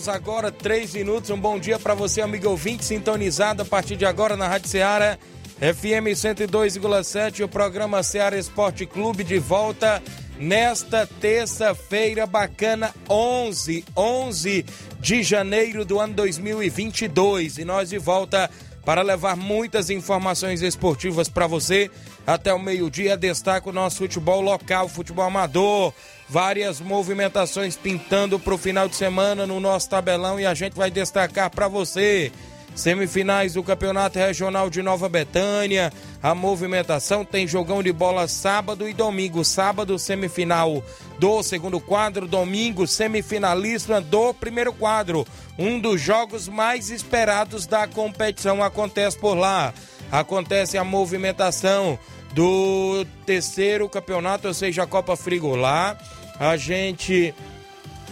Horas agora, 3 minutos. Um bom dia para você, amigo ouvinte, sintonizado a partir de agora na Rádio Ceará, FM 102,7. O programa Ceará Esporte Clube de volta nesta terça-feira bacana, 11, 11 de janeiro do ano 2022. E nós de volta para levar muitas informações esportivas para você. Até o meio-dia, destaca o nosso futebol local, futebol amador várias movimentações pintando para o final de semana no nosso tabelão e a gente vai destacar para você. Semifinais do Campeonato Regional de Nova Betânia. A movimentação tem jogão de bola sábado e domingo. Sábado, semifinal do segundo quadro. Domingo, semifinalista do primeiro quadro. Um dos jogos mais esperados da competição acontece por lá. Acontece a movimentação do terceiro campeonato, ou seja, a Copa Frigolá a gente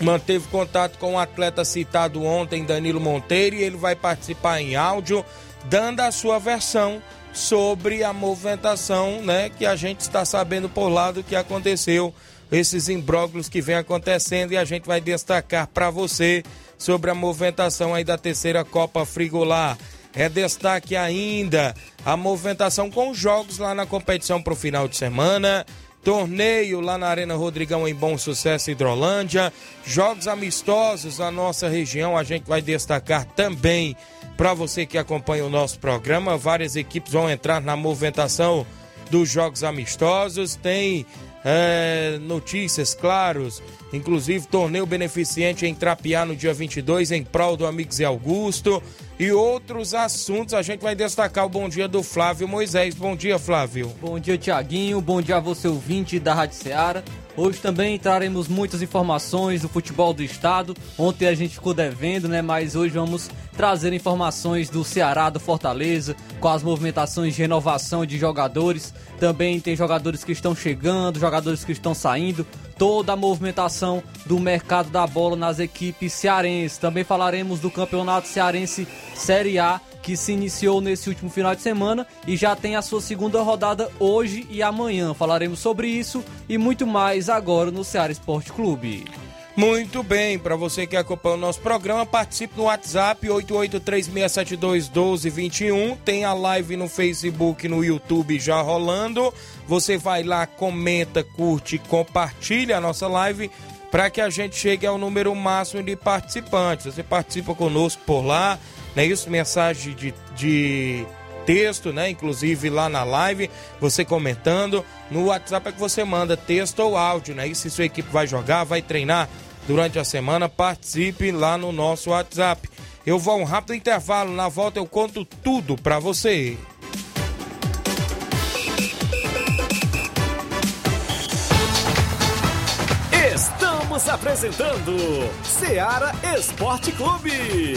manteve contato com o atleta citado ontem, Danilo Monteiro, e ele vai participar em áudio, dando a sua versão sobre a movimentação, né, que a gente está sabendo por lá do que aconteceu, esses imbróglios que vem acontecendo e a gente vai destacar para você sobre a movimentação aí da terceira Copa Frigolar. É destaque ainda a movimentação com jogos lá na competição para o final de semana. Torneio lá na Arena Rodrigão em Bom Sucesso, Hidrolândia. Jogos amistosos na nossa região, a gente vai destacar também para você que acompanha o nosso programa. Várias equipes vão entrar na movimentação dos jogos amistosos. Tem é, notícias, claros, inclusive torneio beneficente em Trapiá no dia 22 em prol do amigo Zé Augusto e outros assuntos. A gente vai destacar o bom dia do Flávio Moisés. Bom dia, Flávio. Bom dia, Tiaguinho. Bom dia a você, ouvinte da Rádio Ceará. Hoje também traremos muitas informações do futebol do estado. Ontem a gente ficou devendo, né? Mas hoje vamos trazer informações do Ceará, do Fortaleza, com as movimentações de renovação de jogadores. Também tem jogadores que estão chegando, jogadores que estão saindo toda a movimentação do mercado da bola nas equipes cearenses. Também falaremos do Campeonato Cearense Série A, que se iniciou nesse último final de semana e já tem a sua segunda rodada hoje e amanhã. Falaremos sobre isso e muito mais agora no Ceará Esporte Clube. Muito bem, para você que acompanha o nosso programa, participe no WhatsApp 8836721221. Tem a live no Facebook no YouTube já rolando. Você vai lá, comenta, curte, compartilha a nossa live para que a gente chegue ao número máximo de participantes. Você participa conosco por lá, né? Isso, mensagem de, de texto, né? Inclusive lá na live, você comentando. No WhatsApp é que você manda texto ou áudio, né? E se sua equipe vai jogar, vai treinar durante a semana, participe lá no nosso WhatsApp. Eu vou a um rápido intervalo, na volta eu conto tudo para você. Estamos apresentando Seara Esporte Clube.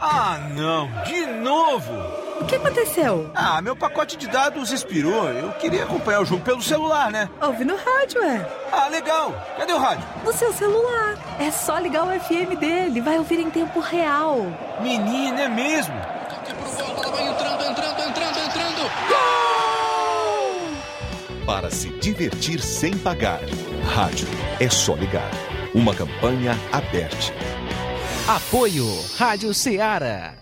Ah, não, de novo! O que aconteceu? Ah, meu pacote de dados expirou. Eu queria acompanhar o jogo pelo celular, né? Ouve no rádio, é. Ah, legal. Cadê o rádio? No seu celular. É só ligar o FM dele. Vai ouvir em tempo real. Menina, é mesmo? vai entrando, entrando, entrando, entrando. Gol! Para se divertir sem pagar. Rádio é só ligar. Uma campanha aberta. Apoio Rádio Ceará.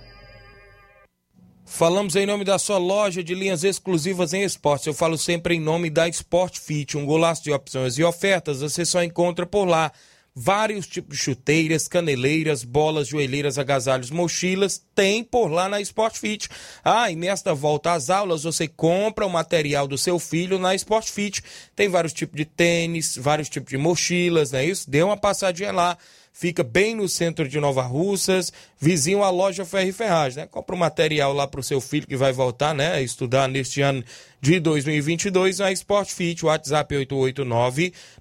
Falamos em nome da sua loja de linhas exclusivas em esportes. Eu falo sempre em nome da Sport Fit, um golaço de opções e ofertas. Você só encontra por lá vários tipos de chuteiras, caneleiras, bolas, joelheiras, agasalhos, mochilas, tem por lá na Sport Fit. Ah, e nesta volta às aulas você compra o material do seu filho na Sport Fit. Tem vários tipos de tênis, vários tipos de mochilas, não é isso? Dê uma passadinha lá fica bem no centro de Nova Russas, vizinho à loja Ferro e Ferragem, né? Compra o um material lá para o seu filho que vai voltar, né, a estudar neste ano de 2022 na Sport Fit, WhatsApp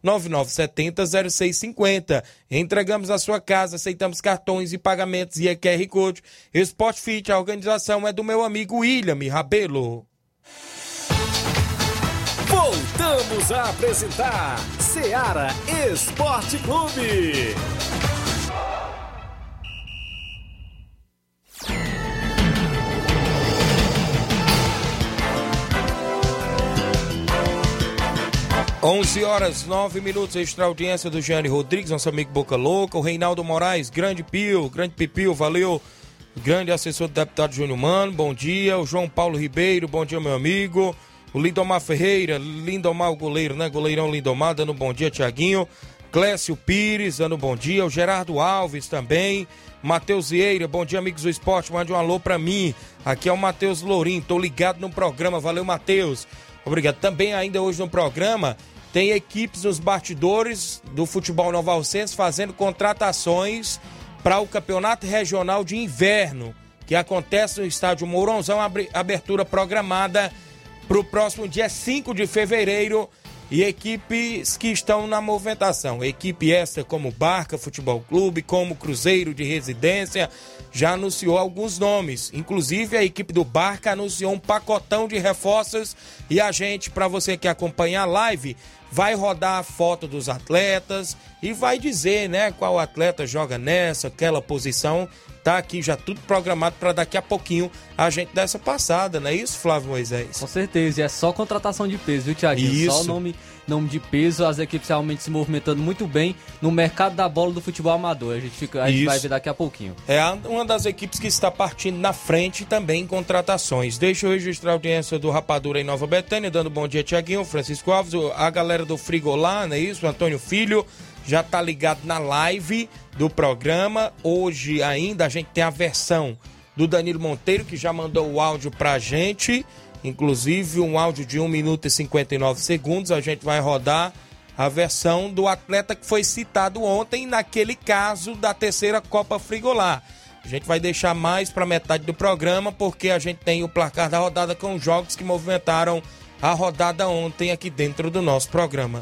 889-9970-0650. Entregamos a sua casa, aceitamos cartões e pagamentos e é QR Code. Sport Fit, a organização é do meu amigo William Rabelo. Voltamos a apresentar Seara Esporte Clube. 11 horas 9 minutos, extra audiência do Gianni Rodrigues, nosso amigo Boca Louca, o Reinaldo Moraes, grande Pio, grande Pipio, valeu, grande assessor do deputado Júnior Mano, bom dia, o João Paulo Ribeiro, bom dia meu amigo, o Lindomar Ferreira, Lindomar o goleiro, né, goleirão Lindomar, dando bom dia, Tiaguinho, Clécio Pires, dando bom dia, o Gerardo Alves também, Matheus Vieira, bom dia amigos do esporte, mande um alô pra mim, aqui é o Matheus Lourim, tô ligado no programa, valeu Matheus, obrigado, também ainda hoje no programa, tem equipes nos bastidores do futebol novalcense fazendo contratações para o campeonato regional de inverno, que acontece no estádio Mourãozão, abertura programada para o próximo dia 5 de fevereiro. E equipes que estão na movimentação. Equipe esta como Barca Futebol Clube, como Cruzeiro de Residência, já anunciou alguns nomes. Inclusive a equipe do Barca anunciou um pacotão de reforços. E a gente, para você que acompanha a live, vai rodar a foto dos atletas e vai dizer, né, qual atleta joga nessa, aquela posição. Tá aqui já tudo programado para daqui a pouquinho a gente dar essa passada, não é isso, Flávio Moisés? Com certeza, e é só contratação de peso, viu, Tiaguinho? Isso. Só o nome, nome de peso, as equipes realmente se movimentando muito bem no mercado da bola do futebol amador. A gente, fica, a gente vai ver daqui a pouquinho. É uma das equipes que está partindo na frente também em contratações. Deixa eu registrar a audiência do Rapadura em Nova Betânia, dando bom dia, Tiaguinho, Francisco Alves, a galera do Frigolá, não é isso? Antônio Filho já tá ligado na live do programa. Hoje ainda a gente tem a versão do Danilo Monteiro, que já mandou o áudio pra gente. Inclusive um áudio de 1 minuto e 59 segundos. A gente vai rodar a versão do atleta que foi citado ontem naquele caso da terceira Copa Frigolar. A gente vai deixar mais para metade do programa porque a gente tem o placar da rodada com os jogos que movimentaram a rodada ontem aqui dentro do nosso programa.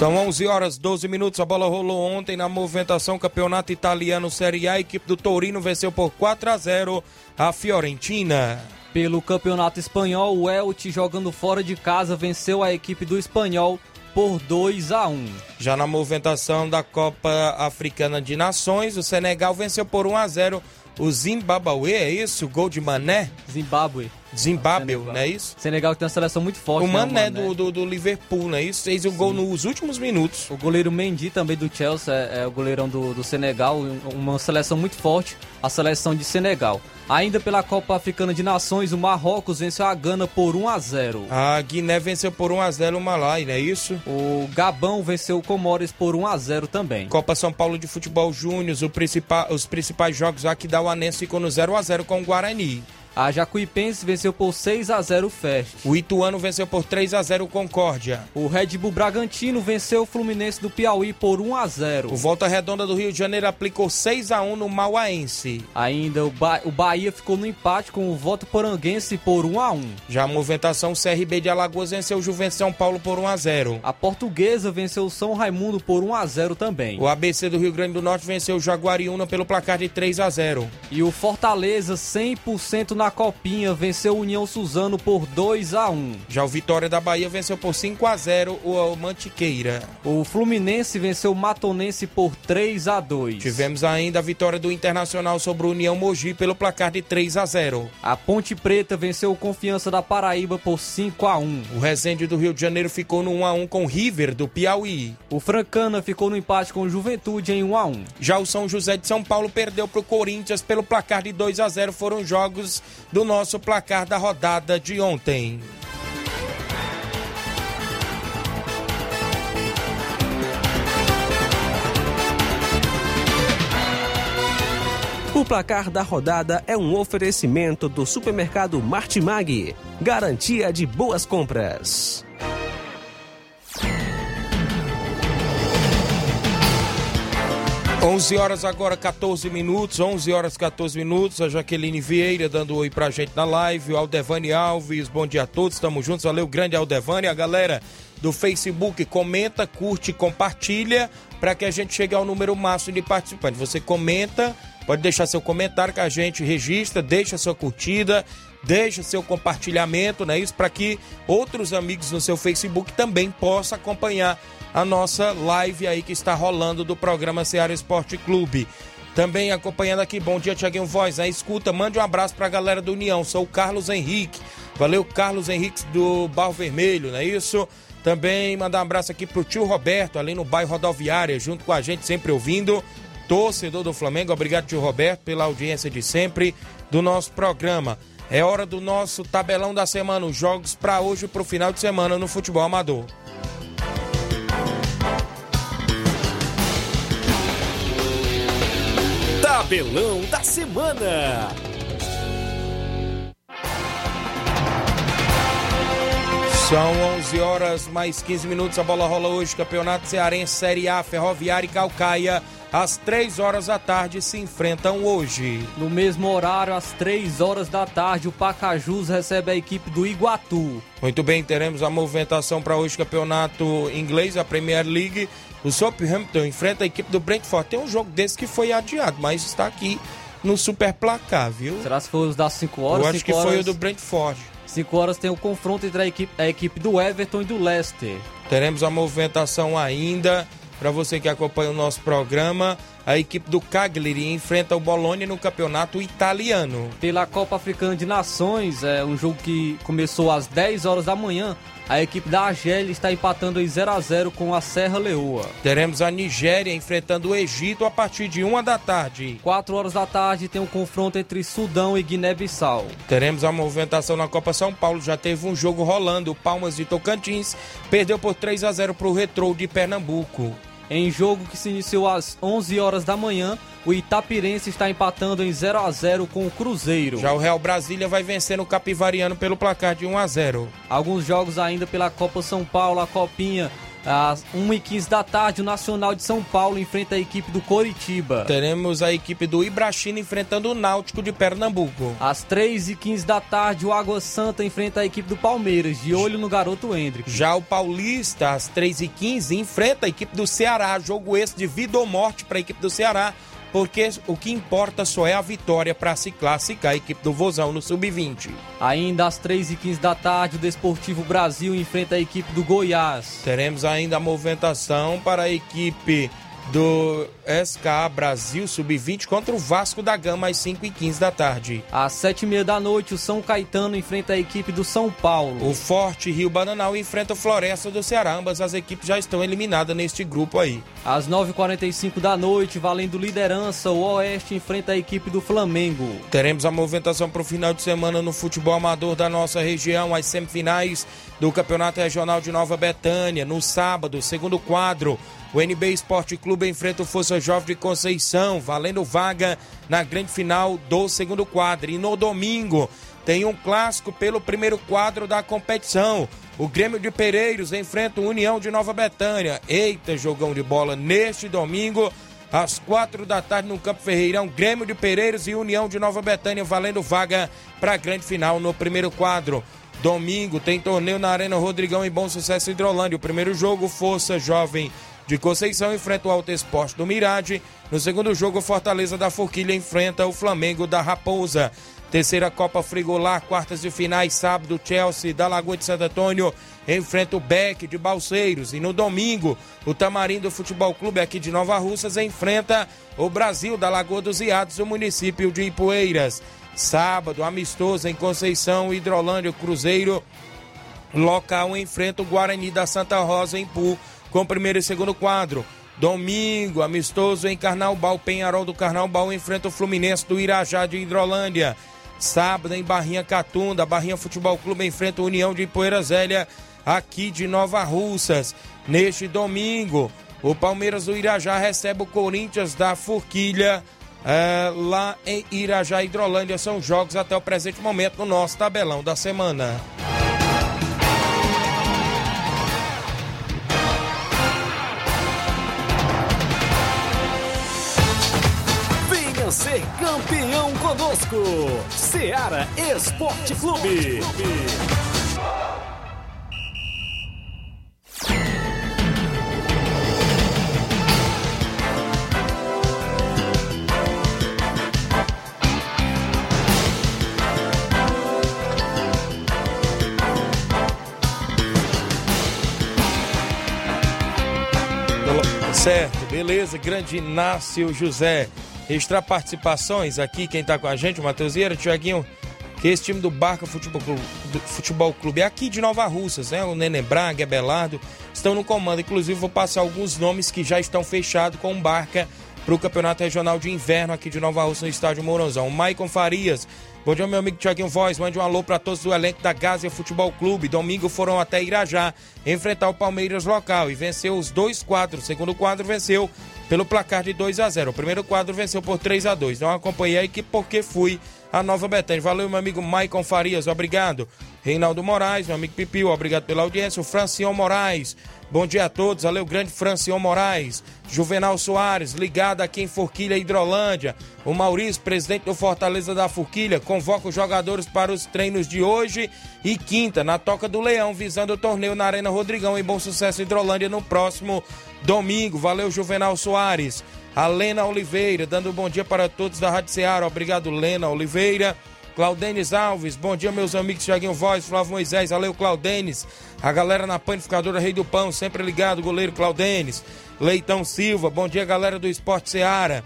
São 11 horas 12 minutos. A bola rolou ontem na movimentação Campeonato Italiano Série A. A equipe do Torino venceu por 4 a 0 a Fiorentina. Pelo Campeonato Espanhol, o Elche jogando fora de casa venceu a equipe do Espanhol por 2 a 1. Já na movimentação da Copa Africana de Nações, o Senegal venceu por 1 a 0 o Zimbabwe, é isso? Gol de Mané? Zimbábue. Zimbábue, não é isso? Senegal tem uma seleção muito forte. O né, Mané, Do, do, do Liverpool, não é isso? Fez o gol nos últimos minutos. O goleiro Mendy também do Chelsea é, é o goleirão do, do Senegal, uma seleção muito forte, a seleção de Senegal. Ainda pela Copa Africana de Nações, o Marrocos venceu a Gana por 1 a 0. A Guiné venceu por 1 a 0 o Malai, não é isso? O Gabão venceu o Comores por 1 a 0 também. Copa São Paulo de Futebol Júnior, os principais jogos aqui da Uanense ficou no 0 a 0 com o Guarani. A Jacuipense venceu por 6 a 0 o Fest. O Ituano venceu por 3 a 0 o Concórdia. O Red Bull Bragantino venceu o Fluminense do Piauí por 1 a 0. O Volta Redonda do Rio de Janeiro aplicou 6 a 1 no Mauaense. Ainda o, ba o Bahia ficou no empate com o Voto Poranguense por 1 a 1. Já a movimentação CRB de Alagoas venceu o Juventus São Paulo por 1 a 0. A Portuguesa venceu o São Raimundo por 1 a 0 também. O ABC do Rio Grande do Norte venceu o Jaguariúna pelo placar de 3 a 0. E o Fortaleza 100% na copinha venceu o União Suzano por 2 a 1. Já o Vitória da Bahia venceu por 5 a 0 o Mantiqueira. O Fluminense venceu o Matonense por 3 a 2. Tivemos ainda a vitória do Internacional sobre o União Mogi pelo placar de 3 a 0. A Ponte Preta venceu o Confiança da Paraíba por 5 a 1. O Resende do Rio de Janeiro ficou no 1 a 1 com o River do Piauí. O Francana ficou no empate com o Juventude em 1 a 1. Já o São José de São Paulo perdeu para o Corinthians pelo placar de 2 a 0. Foram jogos do nosso placar da rodada de ontem. O placar da rodada é um oferecimento do supermercado Martimag, garantia de boas compras. 11 horas agora, 14 minutos, 11 horas 14 minutos. A Jaqueline Vieira dando oi pra gente na live. O Aldevane Alves, bom dia a todos, estamos juntos. Valeu, grande Aldevane. A galera do Facebook comenta, curte, compartilha para que a gente chegue ao número máximo de participantes. Você comenta, pode deixar seu comentário que a gente registra, deixa sua curtida, deixa seu compartilhamento, não é isso? Para que outros amigos no seu Facebook também possam acompanhar a nossa live aí que está rolando do programa Ceará Esporte Clube. Também acompanhando aqui, bom dia, Tiaguinho Voz. Na escuta, mande um abraço para a galera do União. Sou o Carlos Henrique. Valeu, Carlos Henrique do Barro Vermelho, não é isso? Também mandar um abraço aqui pro tio Roberto, ali no bairro Rodoviária, junto com a gente, sempre ouvindo. Torcedor do Flamengo, obrigado, tio Roberto, pela audiência de sempre do nosso programa. É hora do nosso tabelão da semana, os jogos para hoje e para o final de semana no futebol amador. Tabelão da semana. São 11 horas mais 15 minutos. A bola rola hoje. Campeonato Cearense Série A, Ferroviária e Calcaia. Às 3 horas da tarde se enfrentam hoje. No mesmo horário, às 3 horas da tarde, o Pacajus recebe a equipe do Iguatu. Muito bem, teremos a movimentação para hoje, campeonato inglês, a Premier League. O Southampton enfrenta a equipe do Brentford. Tem um jogo desse que foi adiado, mas está aqui no super placar, viu? Será que foi os das 5 horas? Eu acho que horas... foi o do Brentford. 5 horas tem o confronto entre a equipe, a equipe do Everton e do Leicester. Teremos a movimentação ainda para você que acompanha o nosso programa. A equipe do Cagliari enfrenta o Bologna no campeonato italiano. Pela Copa Africana de Nações, é um jogo que começou às 10 horas da manhã. A equipe da Argélia está empatando em 0 a 0 com a Serra Leoa. Teremos a Nigéria enfrentando o Egito a partir de 1 da tarde. 4 horas da tarde tem um confronto entre Sudão e Guiné-Bissau. Teremos a movimentação na Copa São Paulo. Já teve um jogo rolando. Palmas de Tocantins perdeu por 3 a 0 para o Retrô de Pernambuco. Em jogo que se iniciou às 11 horas da manhã, o Itapirense está empatando em 0 a 0 com o Cruzeiro. Já o Real Brasília vai vencendo o Capivariano pelo placar de 1 a 0. Alguns jogos ainda pela Copa São Paulo, a Copinha. Às 1h15 da tarde, o Nacional de São Paulo enfrenta a equipe do Coritiba. Teremos a equipe do Ibrachina enfrentando o Náutico de Pernambuco. Às 3h15 da tarde, o Água Santa enfrenta a equipe do Palmeiras, de olho no garoto Hendrick. Já o Paulista, às 3h15, enfrenta a equipe do Ceará. Jogo esse de vida ou morte para a equipe do Ceará porque o que importa só é a vitória para se classificar a equipe do Vozão no Sub-20. Ainda às 3h15 da tarde, o Desportivo Brasil enfrenta a equipe do Goiás. Teremos ainda a movimentação para a equipe do SK Brasil Sub-20 contra o Vasco da Gama às 5 e 15 da tarde. Às 7h30 da noite, o São Caetano enfrenta a equipe do São Paulo. O Forte Rio Bananal enfrenta o Floresta do Ceará. Ambas as equipes já estão eliminadas neste grupo aí. Às 9h45 da noite, valendo liderança, o Oeste enfrenta a equipe do Flamengo. Teremos a movimentação para o final de semana no futebol amador da nossa região, as semifinais do Campeonato Regional de Nova Betânia. No sábado, segundo quadro, o NB Esporte Clube enfrenta o Força Jovem de Conceição, valendo vaga na grande final do segundo quadro. E no domingo tem um clássico pelo primeiro quadro da competição. O Grêmio de Pereiros enfrenta o União de Nova Betânia. Eita, jogão de bola neste domingo. Às quatro da tarde no Campo Ferreirão, Grêmio de Pereiros e União de Nova Betânia valendo vaga para a grande final no primeiro quadro. Domingo tem torneio na Arena Rodrigão em Bom Sucesso Hidrolândia. O primeiro jogo, Força Jovem de Conceição enfrenta o Alto Esporte do Mirade. No segundo jogo, o Fortaleza da Forquilha enfrenta o Flamengo da Raposa. Terceira Copa Frigolar, quartas de finais, sábado, Chelsea da Lagoa de Santo Antônio enfrenta o Beck de Balseiros. E no domingo, o Tamarindo Futebol Clube aqui de Nova Russas enfrenta o Brasil da Lagoa dos Iados, o município de Ipueiras. Sábado, amistoso em Conceição, Hidrolândia, Cruzeiro. Local enfrenta o Guarani da Santa Rosa em Pu com primeiro e segundo quadro. Domingo, amistoso em Carnaubal, Penharol do Carnaubal enfrenta o Fluminense do Irajá de Hidrolândia. Sábado em Barrinha Catunda, Barrinha Futebol Clube enfrenta a União de Poeira Zélia aqui de Nova Russas. Neste domingo, o Palmeiras do Irajá recebe o Corinthians da Forquilha é, lá em Irajá, Hidrolândia. São jogos até o presente momento no nosso tabelão da semana. Conosco, Seara Esporte Clube. Certo, beleza, grande Inácio José. Extra participações aqui, quem tá com a gente, o Matheus Vieira, Tiaguinho, que esse time do Barca Futebol Clube, Futebol Clube é aqui de Nova Russas, né? O Nenê Braga, Belardo, estão no comando. Inclusive, vou passar alguns nomes que já estão fechados com o Barca para o Campeonato Regional de Inverno aqui de Nova Russa, no estádio Mourãozão. O Maicon Farias, bom dia, meu amigo Tiaguinho Voz, mande um alô para todos do elenco da Gásia Futebol Clube. Domingo foram até Irajá enfrentar o Palmeiras local e venceu os dois quadros. O segundo quadro venceu pelo placar de 2 a 0 O primeiro quadro venceu por 3 a 2 Não acompanhei a equipe porque fui a Nova Betânia. Valeu, meu amigo Maicon Farias, obrigado. Reinaldo Moraes, meu amigo Pipio, obrigado pela audiência. O Francion Moraes, bom dia a todos. Valeu, grande Francion Moraes. Juvenal Soares, ligado aqui em Forquilha, Hidrolândia. O Maurício, presidente do Fortaleza da Forquilha, convoca os jogadores para os treinos de hoje e quinta, na Toca do Leão, visando o torneio na Arena Rodrigão, em Bom Sucesso, Hidrolândia, no próximo domingo. Valeu, Juvenal Soares. A Lena Oliveira, dando um bom dia para todos da Rádio Ceará. Obrigado, Lena Oliveira. Claudenes Alves, bom dia, meus amigos Thiaguinho Voz, Flávio Moisés, valeu, Claudenes. A galera na panificadora Rei do Pão, sempre ligado, goleiro Claudenes. Leitão Silva, bom dia, galera do Esporte Seara.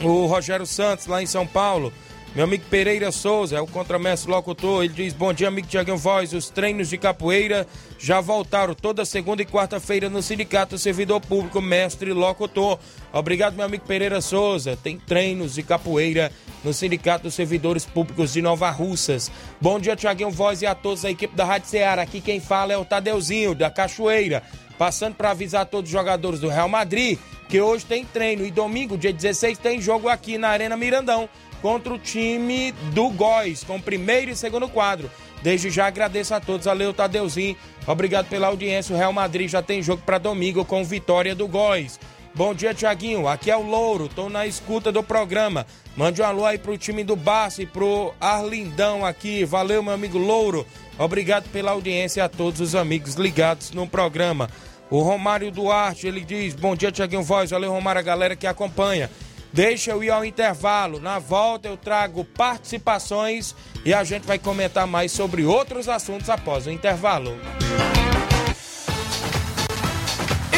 O Rogério Santos, lá em São Paulo. Meu amigo Pereira Souza, é o contramestre locutor, ele diz: Bom dia, amigo Tiaguinho Voz. Os treinos de capoeira já voltaram toda segunda e quarta-feira no Sindicato Servidor Público, mestre locutor. Obrigado, meu amigo Pereira Souza. Tem treinos de capoeira no Sindicato dos Servidores Públicos de Nova Russas. Bom dia, Tiaguinho Voz e a todos da equipe da Rádio Ceará. Aqui quem fala é o Tadeuzinho, da Cachoeira. Passando para avisar todos os jogadores do Real Madrid que hoje tem treino e domingo, dia 16, tem jogo aqui na Arena Mirandão contra o time do Góis, com primeiro e segundo quadro. Desde já agradeço a todos, valeu Tadeuzinho, obrigado pela audiência. O Real Madrid já tem jogo para domingo com vitória do Góis. Bom dia, Tiaguinho. Aqui é o Louro, tô na escuta do programa. Mande um alô aí pro time do Barça e pro Arlindão aqui. Valeu, meu amigo Louro. Obrigado pela audiência a todos os amigos ligados no programa. O Romário Duarte, ele diz: Bom dia, Tiaguinho Voz. Valeu, Romário, a galera que acompanha. Deixa eu ir ao intervalo. Na volta eu trago participações e a gente vai comentar mais sobre outros assuntos após o intervalo.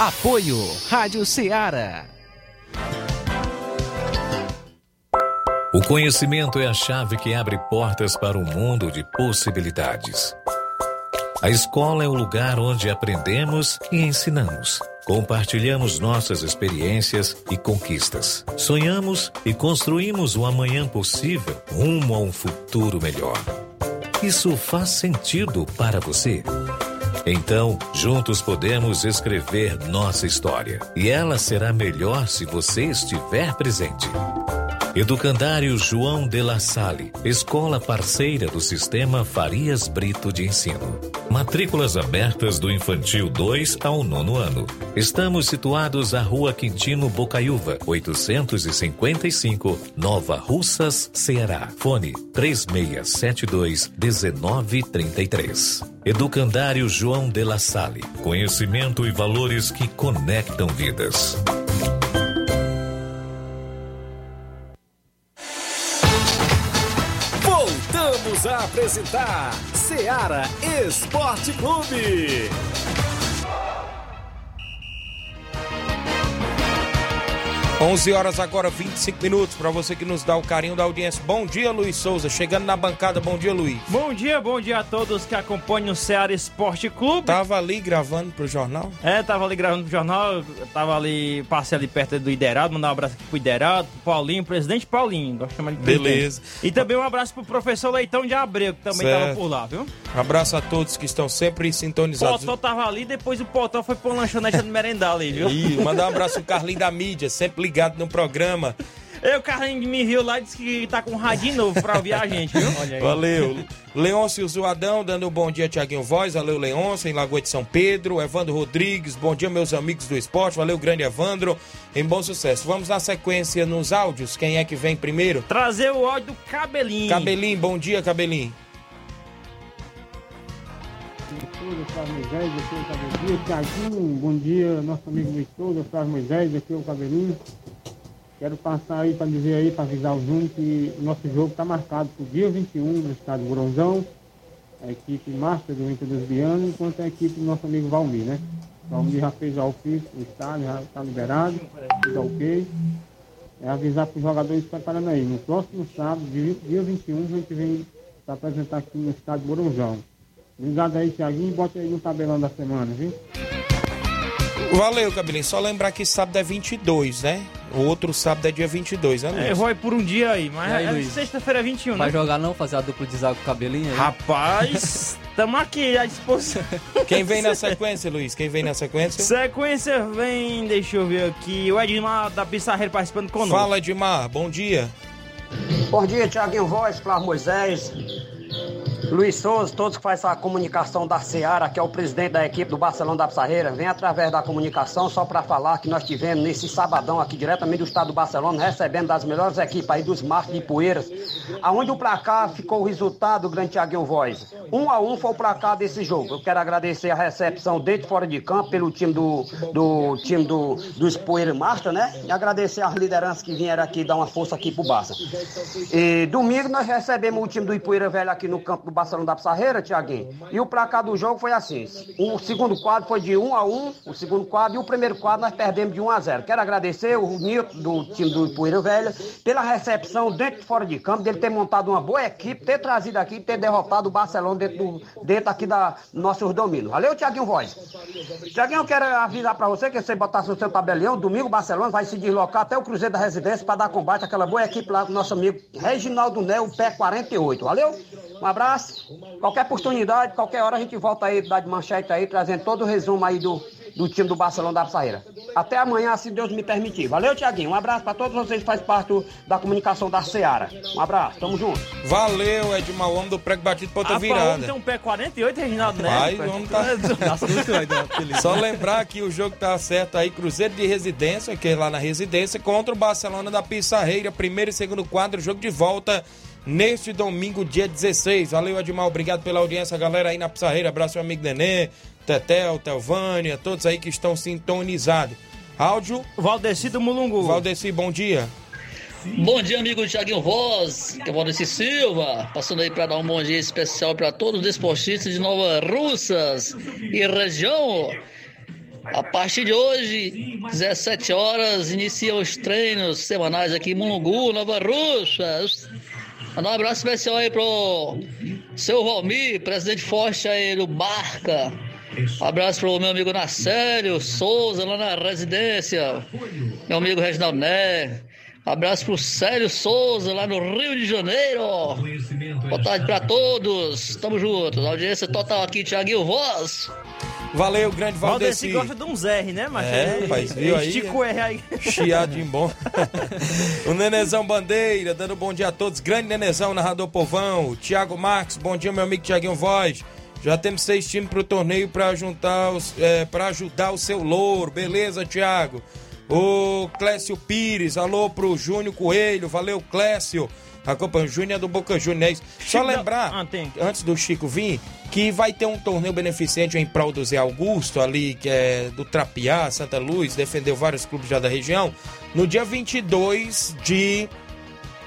Apoio Rádio Ceará. O conhecimento é a chave que abre portas para um mundo de possibilidades. A escola é o lugar onde aprendemos e ensinamos. Compartilhamos nossas experiências e conquistas. Sonhamos e construímos o amanhã possível rumo a um futuro melhor. Isso faz sentido para você? Então, juntos podemos escrever nossa história. E ela será melhor se você estiver presente. Educandário João de La Salle, escola parceira do Sistema Farias Brito de Ensino. Matrículas abertas do infantil 2 ao nono ano. Estamos situados à Rua Quintino Bocaiúva, 855, Nova Russas, Ceará. Fone 3672 1933. Educandário João de La Salle, conhecimento e valores que conectam vidas. Apresentar Seara Esporte Clube. 11 horas agora, 25 minutos, para você que nos dá o carinho da audiência. Bom dia, Luiz Souza. Chegando na bancada, bom dia, Luiz. Bom dia, bom dia a todos que acompanham o Ceará Esporte Clube. Tava ali gravando pro jornal? É, tava ali gravando pro jornal, tava ali, passei ali perto do Iderado, mandar um abraço aqui pro Iderado, pro Paulinho, presidente Paulinho, gosto de chamar de presidente. Beleza. E também um abraço pro professor Leitão de Abreu, que também Certo. tava por lá, viu? Abraço a todos que estão sempre O sintonizados. Potó tava ali, depois o Potó foi pra uma lanchonete de merendar ali, viu? Ih, mandar um abraço pro Carlinho da mídia, sempre ligado no programa. Eu, o Carlinhos me riu lá e disse que tá com um radinho novo pra ouvir a gente, viu? Olha aí. Valeu. Leôncio Zoadão, dando um bom dia, Tiaguinho Voz. Valeu, Leôncio, em Lagoa de São Pedro. Evandro Rodrigues, bom dia, meus amigos do esporte. Valeu, grande Evandro. Em bom sucesso. Vamos na sequência nos áudios. Quem é que vem primeiro? Trazer o ódio do Cabelinho. Cabelinho, bom dia, Cabelinho. Souza, Flávio Moisés, aqui é o Cabelinho. Tiaguinho, bom dia, nosso amigo Souza, Flávio Moisés, aqui é o Cabelinho. Quero passar aí para dizer aí, para avisar o Júnior que o nosso jogo está marcado para o dia 21 no estádio Morãozão. A equipe Master do Inter dos Bianos, enquanto a equipe do nosso amigo Valmir, né? Valmir já fez o ofício no estádio, já está liberado, tudo ok. É avisar para os jogadores preparando aí. No próximo sábado, dia dia 21, a gente vem se apresentar aqui no estádio Morãozão. Obrigado aí, Thiaguinho, bota aí no tabelão da semana, viu? Valeu, Cabelinho. Só lembrar que sábado é 22, né? O outro sábado é dia 22, né, Luiz? É, vai por um dia aí, mas aí, é sexta-feira é 21, Vai né? jogar não? Fazer a dupla de zaga com o cabelinho aí? Rapaz, tamo aqui à disposição. Quem vem na sequência, Luiz? Quem vem na sequência? Sequência vem, deixa eu ver aqui, o Edmar da Pissarreira participando conosco. Fala, Edmar. Bom dia. Bom dia, Tiaguinho Voz, Flávio Moisés. Luiz Souza, todos que fazem essa comunicação da Seara, que é o presidente da equipe do Barcelona da Pissarreira, vem através da comunicação só para falar que nós tivemos nesse sabadão aqui diretamente do estado do Barcelona, recebendo das melhores equipes aí dos Marcos de Poeiras, aonde o placar ficou o resultado, grande Thiaguinho Voz. Um a um foi o placar desse jogo. Eu quero agradecer a recepção dentro e fora de campo pelo time do, do time do, dos Poeiras Master, né? E agradecer as lideranças que vieram aqui dar uma força aqui pro Barça. E domingo nós recebemos o time do Ipueira Velho aqui no campo do Barcelona da Pissarreira, Tiaguinho. E o placar do jogo foi assim: o segundo quadro foi de 1 a 1 o segundo quadro, e o primeiro quadro nós perdemos de 1 a 0 Quero agradecer o Nilton do time do Ipueira Velho pela recepção dentro e fora de campo, dele ter montado uma boa equipe, ter trazido aqui ter derrotado o Barcelona dentro, do, dentro aqui da nossos domínios. Valeu, Tiaguinho Voz. Tiaguinho, eu quero avisar pra você que você botasse no seu tabelião, domingo o Barcelona vai se deslocar até o Cruzeiro da Residência para dar combate àquela boa equipe lá do nosso amigo Reginaldo Né, o pé 48. Valeu? Um abraço. Qualquer oportunidade, qualquer hora a gente volta aí, dá de manchete aí, trazendo todo o resumo aí do, do time do Barcelona da Pissarreira. Até amanhã, se Deus me permitir. Valeu, Tiaguinho. Um abraço para todos vocês que fazem parte da comunicação da Seara. Um abraço, tamo junto. Valeu, Edmar, o homem do prego batido pra outra homem virada. tem um pé 48, Reginaldo Vai, Neves. o homem tá... Só lembrar que o jogo tá certo aí, Cruzeiro de Residência, que é lá na residência, contra o Barcelona da Pissarreira, primeiro e segundo quadro, jogo de volta neste domingo, dia 16. Valeu, Edmar, obrigado pela audiência, galera aí na Pissarreira, abraço meu amigo Nenê, Tetel, Telvânia, todos aí que estão sintonizados. Áudio. Valdeci do Mulungu. Valdeci, bom dia. Bom dia, amigo Thiaguinho Voz, que é Valdeci Silva, passando aí para dar um bom dia especial para todos os desportistas de Nova Russas e região. A partir de hoje, 17 horas, iniciam os treinos semanais aqui em Mulungu, Nova Russas. Mandar um abraço especial aí pro seu Valmir, presidente forte aí do Barca. Um abraço pro meu amigo Nacélio Souza, lá na residência. Meu amigo Reginaldo Né. Abraço pro Célio Souza, lá no Rio de Janeiro. Boa tarde pra todos. Tamo juntos. Audiência total aqui, Thiaguinho Voz. Valeu, grande Valdeci Valdeci. gosta de uns R, né, macho? É, rapaz, viu aí? Estica o R aí. Chiadinho bom. o Nenezão Bandeira, dando bom dia a todos. Grande Nenezão, narrador povão. Thiago Marques, bom dia, meu amigo Thiaguinho Voz. Já temos seis times pro torneio para juntar os, é, para ajudar o seu louro. Beleza, Thiago? O Clécio Pires, alô pro Júnior Coelho. Valeu, Clécio. Acompanha o Júnior é do Boca Juniors. Só Chico, lembrar, ah, antes do Chico vir, que vai ter um torneio beneficente em prol do Zé Augusto, ali, que é do Trapiá, Santa Luz, defendeu vários clubes já da região. No dia 22 de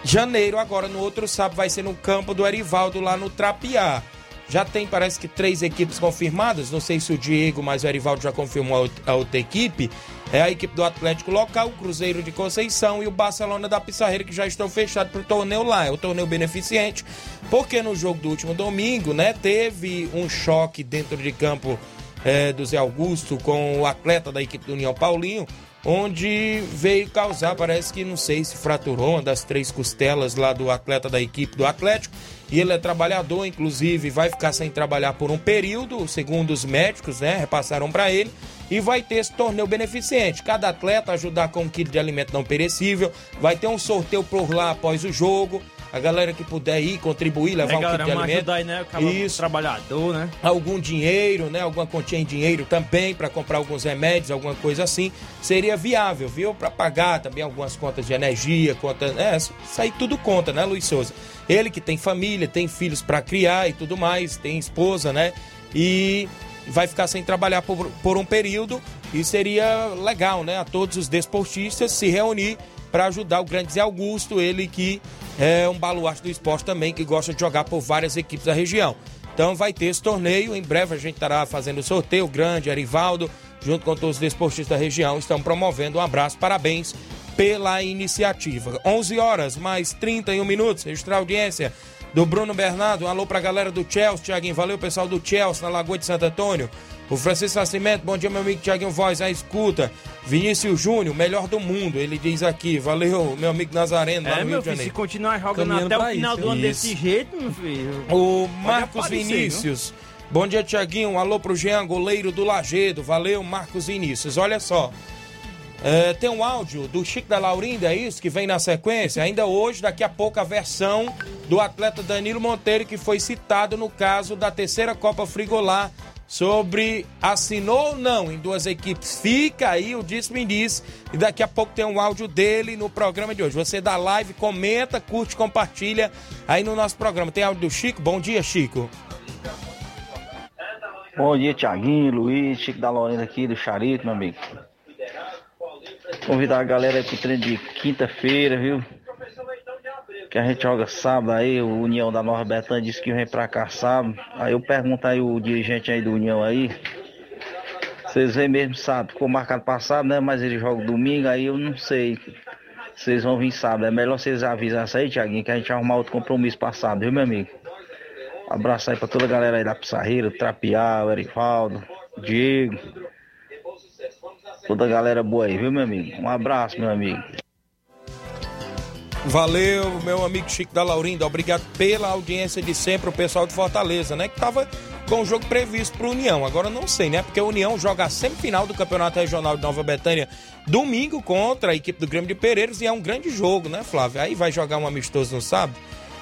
janeiro, agora no outro sábado, vai ser no campo do Erivaldo, lá no Trapiá. Já tem, parece que, três equipes confirmadas. Não sei se o Diego, mas o Erivaldo já confirmou a outra equipe. É a equipe do Atlético Local, o Cruzeiro de Conceição e o Barcelona da Pissarreira, que já estão fechados para o torneio lá. É o torneio beneficente, porque no jogo do último domingo, né, teve um choque dentro de campo é, do Zé Augusto com o atleta da equipe do União Paulinho, onde veio causar, parece que não sei se fraturou uma das três costelas lá do atleta da equipe do Atlético. E ele é trabalhador, inclusive vai ficar sem trabalhar por um período, segundo os médicos, né? Repassaram para ele. E vai ter esse torneio beneficente. Cada atleta ajudar com um quilo de alimento não perecível. Vai ter um sorteio por lá após o jogo. A galera que puder ir, contribuir, levar É, um galera, quilo de vamos alimento. ajudar né? O Isso trabalhador, né? algum dinheiro, né? Alguma quantia em dinheiro também para comprar alguns remédios, alguma coisa assim, seria viável, viu? Para pagar também algumas contas de energia, conta, é, isso aí tudo conta, né, Luiz Souza? Ele que tem família, tem filhos para criar e tudo mais, tem esposa, né? E vai ficar sem trabalhar por, por um período e seria legal, né? A todos os desportistas se reunir para ajudar o grande Zé Augusto, ele que é um baluarte do esporte também, que gosta de jogar por várias equipes da região. Então vai ter esse torneio, em breve a gente estará fazendo o sorteio, o grande Arivaldo, junto com todos os desportistas da região, estão promovendo um abraço, parabéns pela iniciativa. 11 horas, mais 31 minutos, registrar audiência do Bruno Bernardo, um alô pra galera do Chelsea, Tiaguinho, valeu pessoal do Chelsea, na Lagoa de Santo Antônio. O Francisco Nascimento, bom dia meu amigo Tiaguinho Voz, a escuta. Vinícius Júnior, melhor do mundo, ele diz aqui, valeu meu amigo Nazareno, lá É, no Rio meu de filho, se Janeiro. continuar jogando Caminhando até o final isso, do ano desse jeito, meu filho. O Marcos aparecer, Vinícius. Bom dia, Tiaguinho. Um alô pro Jean, goleiro do Lagedo. Valeu, Marcos Vinícius. Olha só. É, tem um áudio do Chico da Laurinda, é isso? Que vem na sequência. Ainda hoje, daqui a pouco, a versão do atleta Danilo Monteiro, que foi citado no caso da terceira Copa Frigolá, sobre assinou ou não em duas equipes. Fica aí o Disse-me Diz. E daqui a pouco tem um áudio dele no programa de hoje. Você dá live, comenta, curte, compartilha aí no nosso programa. Tem áudio do Chico? Bom dia, Chico. Bom dia, Tiaguinho, Luiz, Chico da Lorena aqui do Charito, meu amigo. Convidar a galera aí pro treino de quinta-feira, viu? Que a gente joga sábado aí, o União da Nova Betânia disse que vem pra cá sábado. Aí eu pergunto aí o dirigente aí do União aí. Vocês vêm mesmo sábado, ficou marcado pra sábado, né? Mas ele joga domingo, aí eu não sei. Vocês vão vir sábado. É melhor vocês avisar isso aí, Tiaguinho, que a gente arrumar outro compromisso passado, viu, meu amigo? Abraço aí pra toda a galera aí da Pissarreira, Trapial, Erivaldo, Diego. Toda a galera boa aí, viu, meu amigo? Um abraço, meu amigo. Valeu, meu amigo Chico da Laurinda. Obrigado pela audiência de sempre, o pessoal de Fortaleza, né? Que tava com o jogo previsto pro União. Agora não sei, né? Porque o União joga a semifinal do Campeonato Regional de Nova Betânia domingo contra a equipe do Grêmio de Pereiros e é um grande jogo, né, Flávio? Aí vai jogar um amistoso no sábado.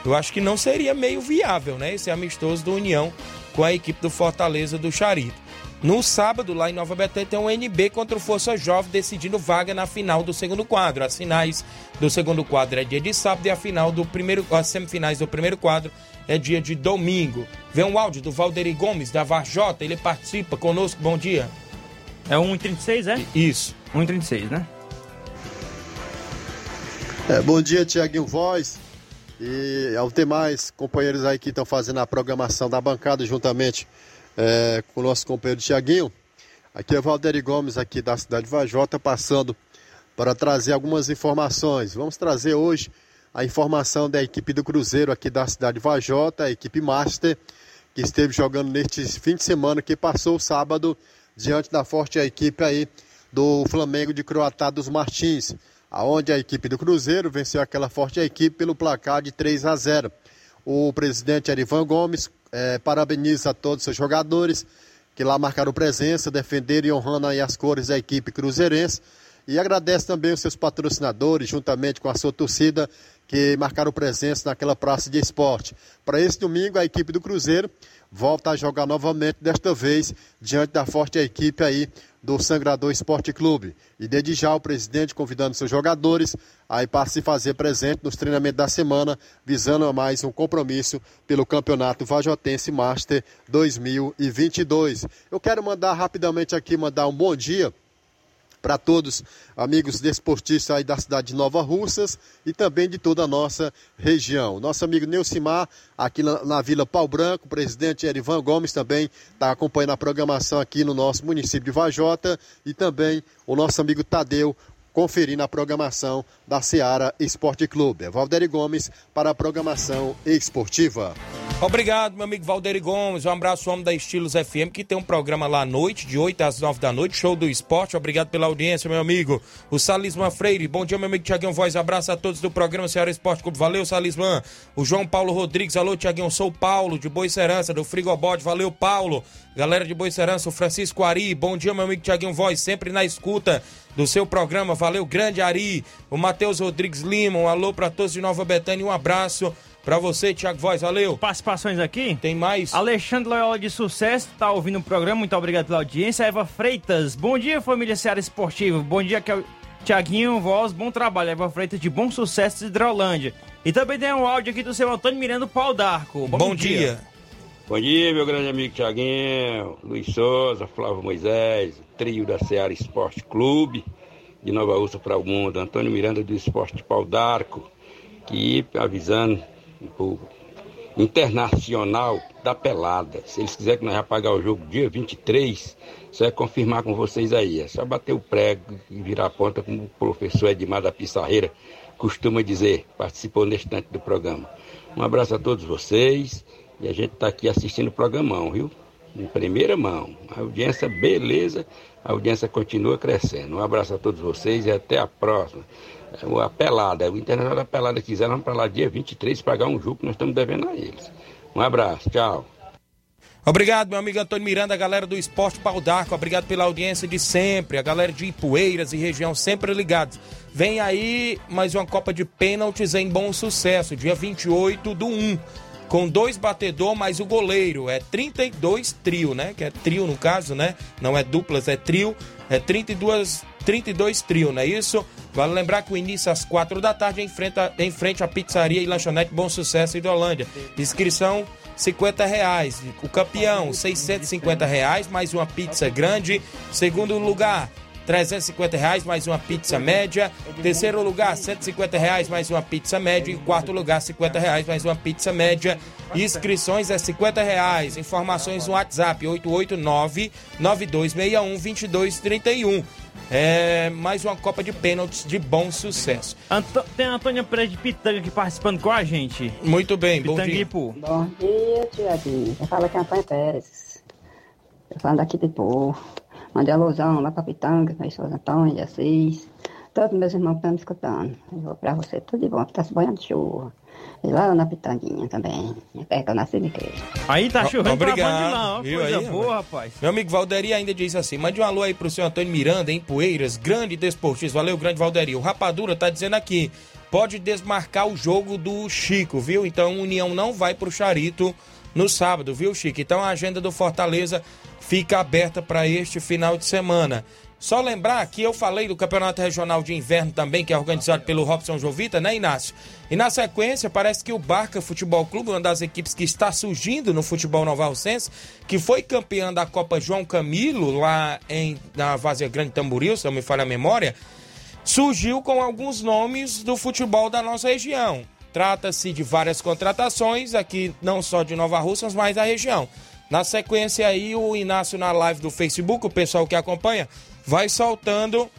Eu acho que não seria meio viável, né? Esse amistoso do União com a equipe do Fortaleza do Charito. No sábado, lá em Nova Betânia, tem um NB contra o Força Jovem decidindo vaga na final do segundo quadro. As finais do segundo quadro é dia de sábado e a final do primeiro, as semifinais do primeiro quadro é dia de domingo. Vem um áudio do Valderi Gomes, da Varjota, ele participa conosco. Bom dia. É 1h36, é? Isso. 1h36, né? É, bom dia, Tiaguinho Voz. E ao ter mais companheiros aí que estão fazendo a programação da bancada juntamente é, com o nosso companheiro Tiaguinho. Aqui é Valderi Gomes, aqui da cidade de Vajota, passando para trazer algumas informações. Vamos trazer hoje a informação da equipe do Cruzeiro aqui da cidade de Vajota, a equipe Master, que esteve jogando neste fim de semana que passou o sábado diante da forte equipe aí do Flamengo de Croatá dos Martins, aonde a equipe do Cruzeiro venceu aquela forte equipe pelo placar de 3 a 0. O presidente Erivan Gomes é, parabeniza a todos os jogadores que lá marcaram presença, defenderam e honrando as cores da equipe cruzeirense. E agradece também os seus patrocinadores, juntamente com a sua torcida, que marcaram presença naquela praça de esporte. Para esse domingo, a equipe do Cruzeiro volta a jogar novamente, desta vez diante da forte equipe aí do Sangrador Esporte Clube. E desde já o presidente convidando seus jogadores aí para se fazer presente nos treinamentos da semana, visando a mais um compromisso pelo Campeonato Vajotense Master 2022. Eu quero mandar rapidamente aqui, mandar um bom dia para todos amigos desportistas aí da cidade de Nova Russas e também de toda a nossa região. Nosso amigo Neucimar, aqui na, na Vila Pau Branco, presidente Erivan Gomes também está acompanhando a programação aqui no nosso município de Vajota e também o nosso amigo Tadeu, conferindo a programação da Seara Esporte Clube. É Valderi Gomes para a programação esportiva. Obrigado, meu amigo Valderi Gomes. Um abraço, homem da Estilos FM, que tem um programa lá à noite, de 8 às 9 da noite, show do esporte. Obrigado pela audiência, meu amigo. O Salisman Freire. Bom dia, meu amigo Tiaguinho Voz. Abraço a todos do programa Ceará Esporte Clube. Valeu, Salisman. O João Paulo Rodrigues. Alô, Tiaguinho. Sou o Paulo, de Boicerança, do Frigobode. Valeu, Paulo. Galera de Boicerança, o Francisco Ari. Bom dia, meu amigo Tiaguinho Voz. Sempre na escuta do seu programa. Valeu, grande Ari. O Matheus Rodrigues Lima. Um alô para todos de Nova Betânia. Um abraço. Pra você, Thiago Voz, valeu. Participações aqui? Tem mais? Alexandre Loyola de Sucesso, tá ouvindo o programa, muito obrigado pela audiência. Eva Freitas, bom dia, família Seara Esportivo. Bom dia, que é o Tiaguinho Voz, bom trabalho. Eva Freitas de Bom Sucesso de Hidrolândia. E também tem um áudio aqui do seu Antônio Miranda Pau d'Arco. Bom, bom dia. dia. Bom dia, meu grande amigo Tiaguinho, Luiz Souza, Flávio Moisés, trio da Seara Esporte Clube, de Nova Ursa para o Mundo, Antônio Miranda do Esporte Pau d'Arco, que avisando o internacional da pelada. Se eles quiserem que nós pagar o jogo dia 23, só é confirmar com vocês aí. É só bater o prego e virar a ponta, como o professor Edmar da Pissarreira costuma dizer, participou neste instante do programa. Um abraço a todos vocês e a gente está aqui assistindo o programão, viu? Em primeira mão. A audiência, beleza, a audiência continua crescendo. Um abraço a todos vocês e até a próxima a pelada, o Internacional da Pelada quiseram para lá dia 23 pagar um jogo que nós estamos devendo a eles. Um abraço, tchau. Obrigado, meu amigo Antônio Miranda, a galera do Esporte Pau d'Arco. Obrigado pela audiência de sempre. A galera de Ipueiras e região sempre ligados. Vem aí mais uma Copa de Pênaltis em bom sucesso, dia 28 do 1. Com dois batedor mais o goleiro. É 32 trio, né? Que é trio no caso, né? Não é duplas, é trio. É 32, 32 trio, não é isso? Vale lembrar que o início às 4 da tarde em frente, a, em frente à pizzaria e lanchonete Bom Sucesso em Holândia. Inscrição 50 reais. O campeão, 650 reais, mais uma pizza grande. Segundo lugar, 350 reais, mais uma pizza média. Terceiro lugar, 150 reais, mais uma pizza média. E quarto lugar, 50 reais, mais uma pizza média. Inscrições é 50 reais. Informações no WhatsApp, 889-9261-2231. É mais uma Copa de Pênaltis de bom sucesso. Anto- Tem a Antônia Pereira de Pitanga aqui participando com a gente. Muito bem, bom dia. Ipu. Bom dia, Tiaguinho. Quem fala aqui é Antônio Pérez. Eu falo daqui de Pô. Mandei alusão lá pra Pitanga, pra esposa Antônio, dia 6. Todos meus irmãos estão me escutando. Eu vou pra você tudo de bom, que tá se banhando de chuva. E lá na Pitanguinha também. É que eu nasci de queijo. Aí tá chovendo pra Obrigado, onde lá, ó, viu coisa aí, boa, rapaz. Meu amigo Valderi ainda diz assim: mande um alô aí pro seu Antônio Miranda, em Poeiras, grande desportista. Valeu, grande Valderi. O Rapadura tá dizendo aqui: pode desmarcar o jogo do Chico, viu? Então, União não vai pro Charito no sábado, viu, Chico? Então, a agenda do Fortaleza fica aberta para este final de semana. Só lembrar que eu falei do Campeonato Regional de Inverno também, que é organizado pelo Robson Jovita, né, Inácio? E na sequência, parece que o Barca Futebol Clube, uma das equipes que está surgindo no futebol novalcense, que foi campeã da Copa João Camilo, lá em, na Vazia Grande Tamboril, se não me falha a memória, surgiu com alguns nomes do futebol da nossa região. Trata-se de várias contratações aqui, não só de Nova Russas, mas da região. Na sequência aí, o Inácio na live do Facebook, o pessoal que acompanha, vai soltando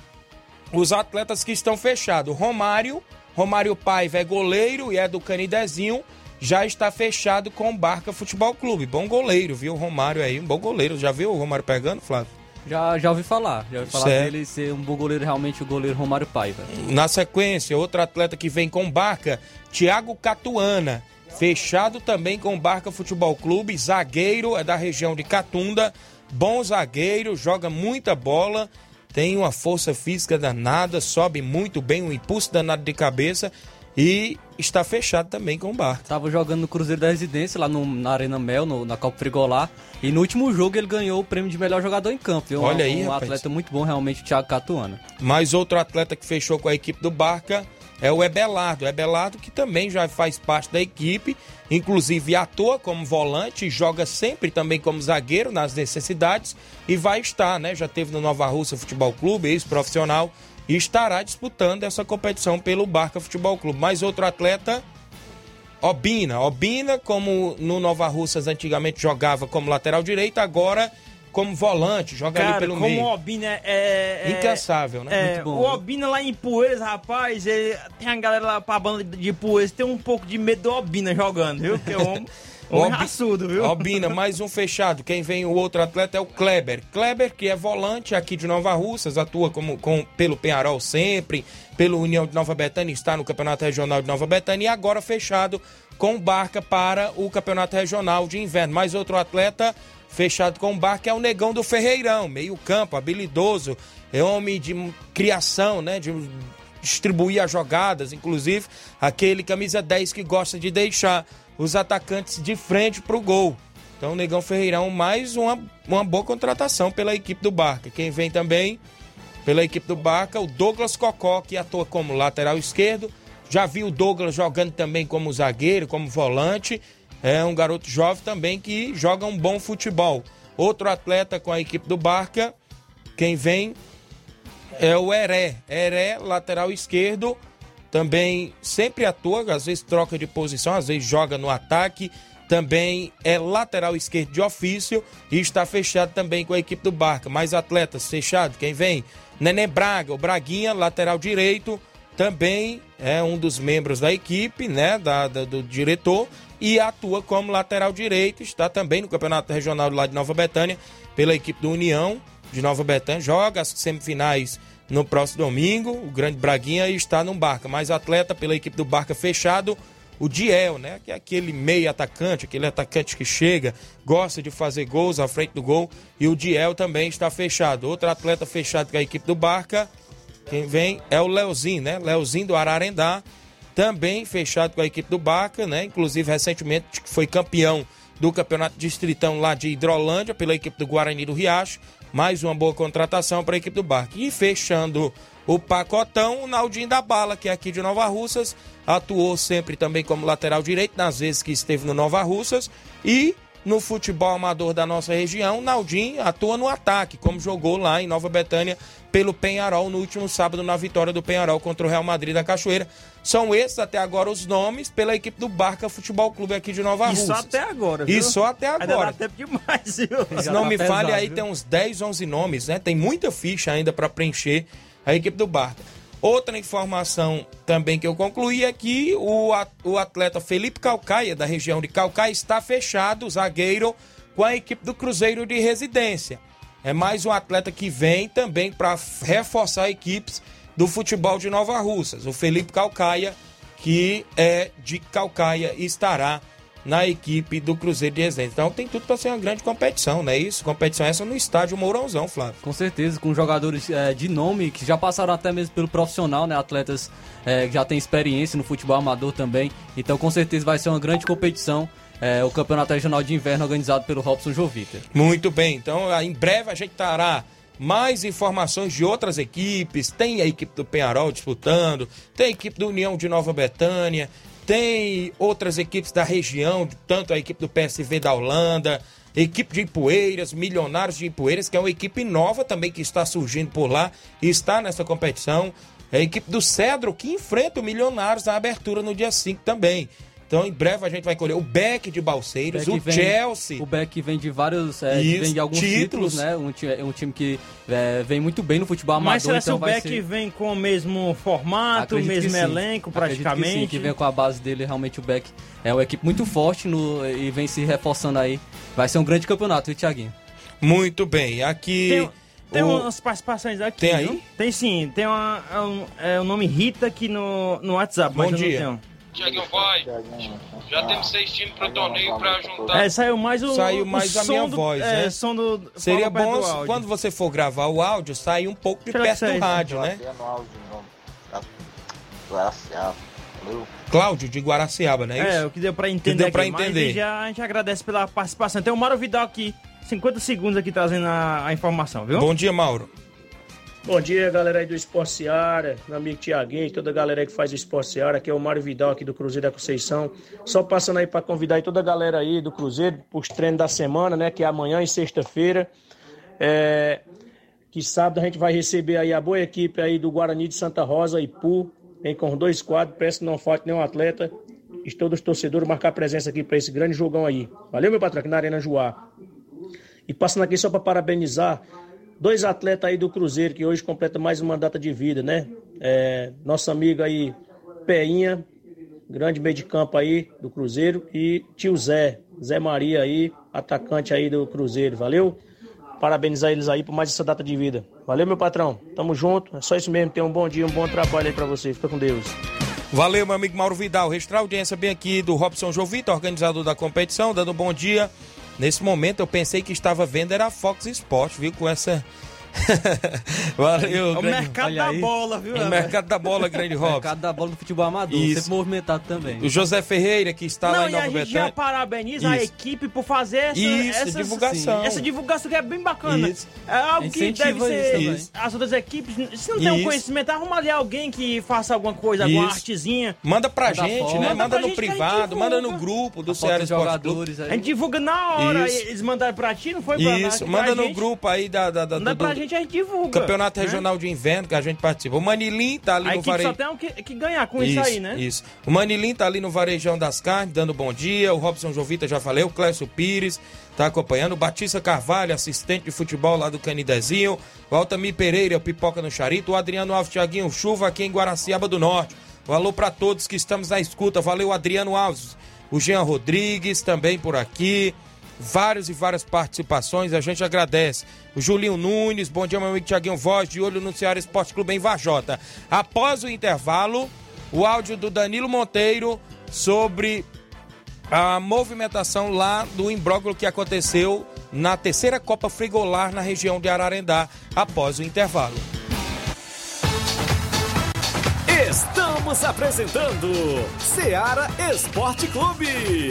os atletas que estão fechados. Romário, Romário Paiva é goleiro e é do Canidezinho, já está fechado com o Barca Futebol Clube. Bom goleiro, viu? Romário aí, um bom goleiro. Já viu o Romário pegando, Flávio? Já, já ouvi falar. Já ouvi falar Certo. dele ser um bom goleiro, realmente o goleiro Romário Paiva. Na sequência, outro atleta que vem com Barca, Thiago Catuana. Fechado também com Barca Futebol Clube, zagueiro, é da região de Catunda. Bom zagueiro, joga muita bola, tem uma força física danada, sobe muito bem, um impulso danado de cabeça e está fechado também com o Barca. Tava jogando no Cruzeiro da Residência, lá no- na Arena Mel, no- na Copa Frigolar. E no último jogo ele ganhou o prêmio de melhor jogador em campo. viu? Olha um, aí, um rapaz. atleta muito bom, realmente, o Thiago Catuana. Mais outro atleta que fechou com a equipe do Barca é o Ebelardo. Ebelardo que também já faz parte da equipe, inclusive atua como volante, joga sempre também como zagueiro nas necessidades e vai estar, né? Já teve no Nova Russa Futebol Clube, ex-profissional, e estará disputando essa competição pelo Barca Futebol Clube. Mais outro atleta, Obina. Obina, como no Nova Russas antigamente jogava como lateral direito, agora como volante, joga Cara, ali pelo como meio. o Obina é... é- Incansável, né? É, Muito bom, o Obina lá em Poeiras, rapaz, ele- tem a galera lá pra banda de Poeiras, tem um pouco de medo do Obina jogando, viu? Que é homem, Obi- raçudo, viu? Obina, mais um fechado. Quem vem o outro atleta é o Kleber. Kleber, que é volante aqui de Nova Russas, atua como, com, pelo Penharol sempre, pelo União de Nova Betânia, está no Campeonato Regional de Nova Betânia e agora fechado com Barca para o Campeonato Regional de Inverno. Mais outro atleta fechado com Barca é o Negão do Ferreirão, meio campo, habilidoso, é homem de criação, né, de distribuir as jogadas, inclusive aquele camisa 10 que gosta de deixar os atacantes de frente para o gol. Então, o Negão Ferreirão, mais uma, uma boa contratação pela equipe do Barca. Quem vem também pela equipe do Barca, o Douglas Cocó, que atua como lateral esquerdo. Já vi o Douglas jogando também como zagueiro, como volante. É um garoto jovem também que joga um bom futebol. Outro atleta com a equipe do Barca, quem vem é o Heré. Heré, lateral esquerdo, também sempre atua, às vezes troca de posição, às vezes joga no ataque. Também é lateral esquerdo de ofício e está fechado também com a equipe do Barca. Mais atletas fechado, quem vem? Nenê Braga, o Braguinha, lateral direito, também é um dos membros da equipe, né, da, da- do diretor, e atua como lateral direito, está também no Campeonato Regional lá de Nova Betânia, pela equipe do União de Nova Betânia, joga as semifinais no próximo domingo, o grande Braguinha está no Barca, mais atleta pela equipe do Barca fechado, o Diel, né? Que é aquele meio atacante, aquele atacante que chega, gosta de fazer gols à frente do gol. E o Diel também está fechado. Outro atleta fechado com a equipe do Barca, quem vem é o Leozinho, né? Leozinho do Ararendá, também fechado com a equipe do Barca, né? Inclusive, recentemente foi campeão do Campeonato Distritão lá de Hidrolândia pela equipe do Guarani do Riacho. Mais uma boa contratação para a equipe do Barca. E fechando o pacotão, o Naldinho da Bala, que é aqui de Nova Russas, atuou sempre também como lateral direito, nas vezes que esteve no Nova Russas, e no futebol amador da nossa região, Naldinho atua no ataque, como jogou lá em Nova Betânia pelo Penharol no último sábado na vitória do Penharol contra o Real Madrid da Cachoeira. São esses até agora os nomes pela equipe do Barca Futebol Clube aqui de Nova E Russas. só até agora, viu? E só até Ainda dá agora. tempo demais, viu? Se não me falhe, aí tem uns 10, 11 nomes, né? Tem muita ficha ainda para preencher a equipe do Barca. Outra informação também que eu concluí é que o, atleta Felipe Calcaia, da região de Calcaia, está fechado, zagueiro, com a equipe do Cruzeiro de Residência. É mais um atleta que vem também para reforçar equipes do futebol de Nova Russas. O Felipe Calcaia, que é de Calcaia, estará na equipe do Cruzeiro de Residência. Então tem tudo para ser uma grande competição, não é isso? Competição essa no estádio Mourãozão, Flávio. Com certeza, com jogadores é, de nome que já passaram até mesmo pelo profissional, né? Atletas é, que já têm experiência no futebol amador também. Então, com certeza, vai ser uma grande competição. é, o Campeonato Regional de Inverno organizado pelo Robson Jovita. Muito bem, então ah, em breve a gente terá mais informações de outras equipes. Tem a equipe do Penharol disputando, tem a equipe do União de Nova Betânia, tem outras equipes da região, tanto a equipe do PSV da Holanda, equipe de Ipueiras, Milionários de Ipueiras, que é uma equipe nova também que está surgindo por lá e está nessa competição. A equipe do Cedro que enfrenta o Milionários na abertura no dia 5 também. Então, em breve a gente vai colher o Beck de Balseiros, Beck o vem- Chelsea. O Beck vem de vários. É, Isso, vem de alguns títulos. títulos, né? Um, é um time que é, vem muito bem no futebol amador. Mas será que então o vai Beck ser... vem com o mesmo formato, o mesmo sim. elenco, Acredito Que, praticamente? sim, que vem com a base dele, realmente o Beck é uma equipe muito forte no, e vem se reforçando aí. Vai ser um grande campeonato, viu, Thiaguinho? Muito bem, aqui. Tem, tem o- umas participações aqui. Tem aí? viu? Tem sim. Tem uma, é um, é o nome Rita aqui no, no WhatsApp. Bom mas eu não dia. tenho. Tiaguinho vai. Já temos seis times pro torneio pra juntar. É, saiu mais o. Saiu o mais a som minha do- voz, é, né? som do. Seria bom do quando você for gravar o áudio, sair um pouco de Será que perto do rádio, né? Cláudio de Guaraciaba, não é isso? É, o que deu pra entender. deu pra aqui, mas entender. já, a gente agradece pela participação. Tem o Mauro Vidal aqui, 50 segundos aqui trazendo a, a informação, viu? Bom dia, Mauro. Bom dia, galera aí do Esporte Seara, meu amigo Tiaguinho, toda a galera aí que faz o Esporte Seara, aqui é o Mário Vidal aqui do Cruzeiro da Conceição. Só passando aí para convidar aí toda a galera aí do Cruzeiro para os treinos da semana, né, que é amanhã e sexta-feira. É, que sábado a gente vai receber aí a boa equipe aí do Guarani de Santa Rosa e Pu, vem com dois quadros, peço que não falte nenhum atleta. E todos os torcedores marcar presença aqui para esse grande jogão aí. Valeu, meu patrão, aqui na Arena Joá. E passando aqui só para parabenizar dois atletas aí do Cruzeiro que hoje completa mais uma data de vida, né? É, nosso amigo aí, Peinha, grande meio de campo aí do Cruzeiro, e tio Zé, Zé Maria aí, atacante aí do Cruzeiro, valeu? Parabenizar eles aí por mais essa data de vida. Valeu, meu patrão. Tamo junto. É só isso mesmo. Tenha um bom dia, um bom trabalho aí pra você. Fica com Deus. Valeu, meu amigo Mauro Vidal. Registrar a audiência bem aqui do Robson Jovita, organizador da competição, dando um bom dia. Nesse momento eu pensei que estava vendo era a Fox Sports, viu? Com essa. Valeu, É o grande- mercado Olha da aí. bola, viu? O mercado da bola, grande Robson. mercado da bola do futebol amador, Isso. sempre movimentado também. O José Ferreira, que está lá Não, em e a Nova gente já Betânia. parabeniza a Isso. equipe por fazer essa, Isso, essas- divulgação. sim, essa divulgação que é bem bacana. Isso. É algo que Incentiva deve isso ser. As outras equipes, se não tem um conhecimento, arruma ali alguém que faça alguma coisa, alguma Isso. artezinha. Manda pra Manda gente, né? Manda Manda no gente que a manda no grupo do A Ceará dos Esporte A gente divulga na hora. Isso. Eles mandaram pra ti, não foi pra? Isso, Pra manda no gente. grupo aí da, da, da- Gente, a gente divulga. Campeonato né? Regional de Inverno que a gente participa. O Manilim tá ali A no varejo. só tem que, que ganhar com isso, aí, né? Isso. O Manilim tá ali no Varejão das Carnes, dando bom dia. O Robson Jovita, já falei. O Clécio Pires tá acompanhando. O Batista Carvalho, assistente de futebol lá do Canidezinho. O Altamir Pereira, o Pipoca no Charito. O Adriano Alves Thiaguinho Chuva aqui em Guaraciaba do Norte. Alô pra todos que estamos na escuta. Valeu, Adriano Alves. O Jean Rodrigues também por aqui. Vários e várias participações, a gente agradece. O Julinho Nunes, bom dia, meu amigo Tiaguinho Voz, de olho no Ceará Esporte Clube em Vajota. Após o intervalo, o áudio do Danilo Monteiro sobre a movimentação lá do imbróglio que aconteceu na terceira Copa Frigolar na região de Ararendá após o intervalo. Estamos apresentando Seara Esporte Clube.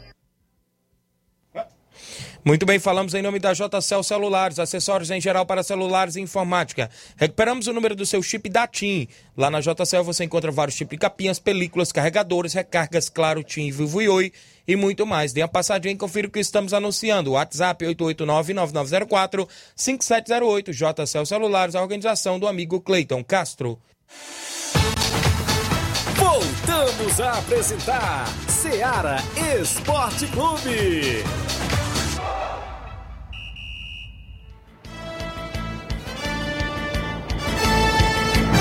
Muito bem, falamos em nome da JCL Celulares, acessórios em geral para celulares e informática. Recuperamos o número do seu chip da TIM. Lá na JCL você encontra vários tipos de capinhas, películas, carregadores, recargas, claro, TIM, Vivo e Oi e muito mais. Dê uma passadinha e confira o que estamos anunciando. WhatsApp 889-9904-5708. JCL Celulares, a organização do amigo Cleiton Castro. Voltamos a apresentar Seara Esporte Clube.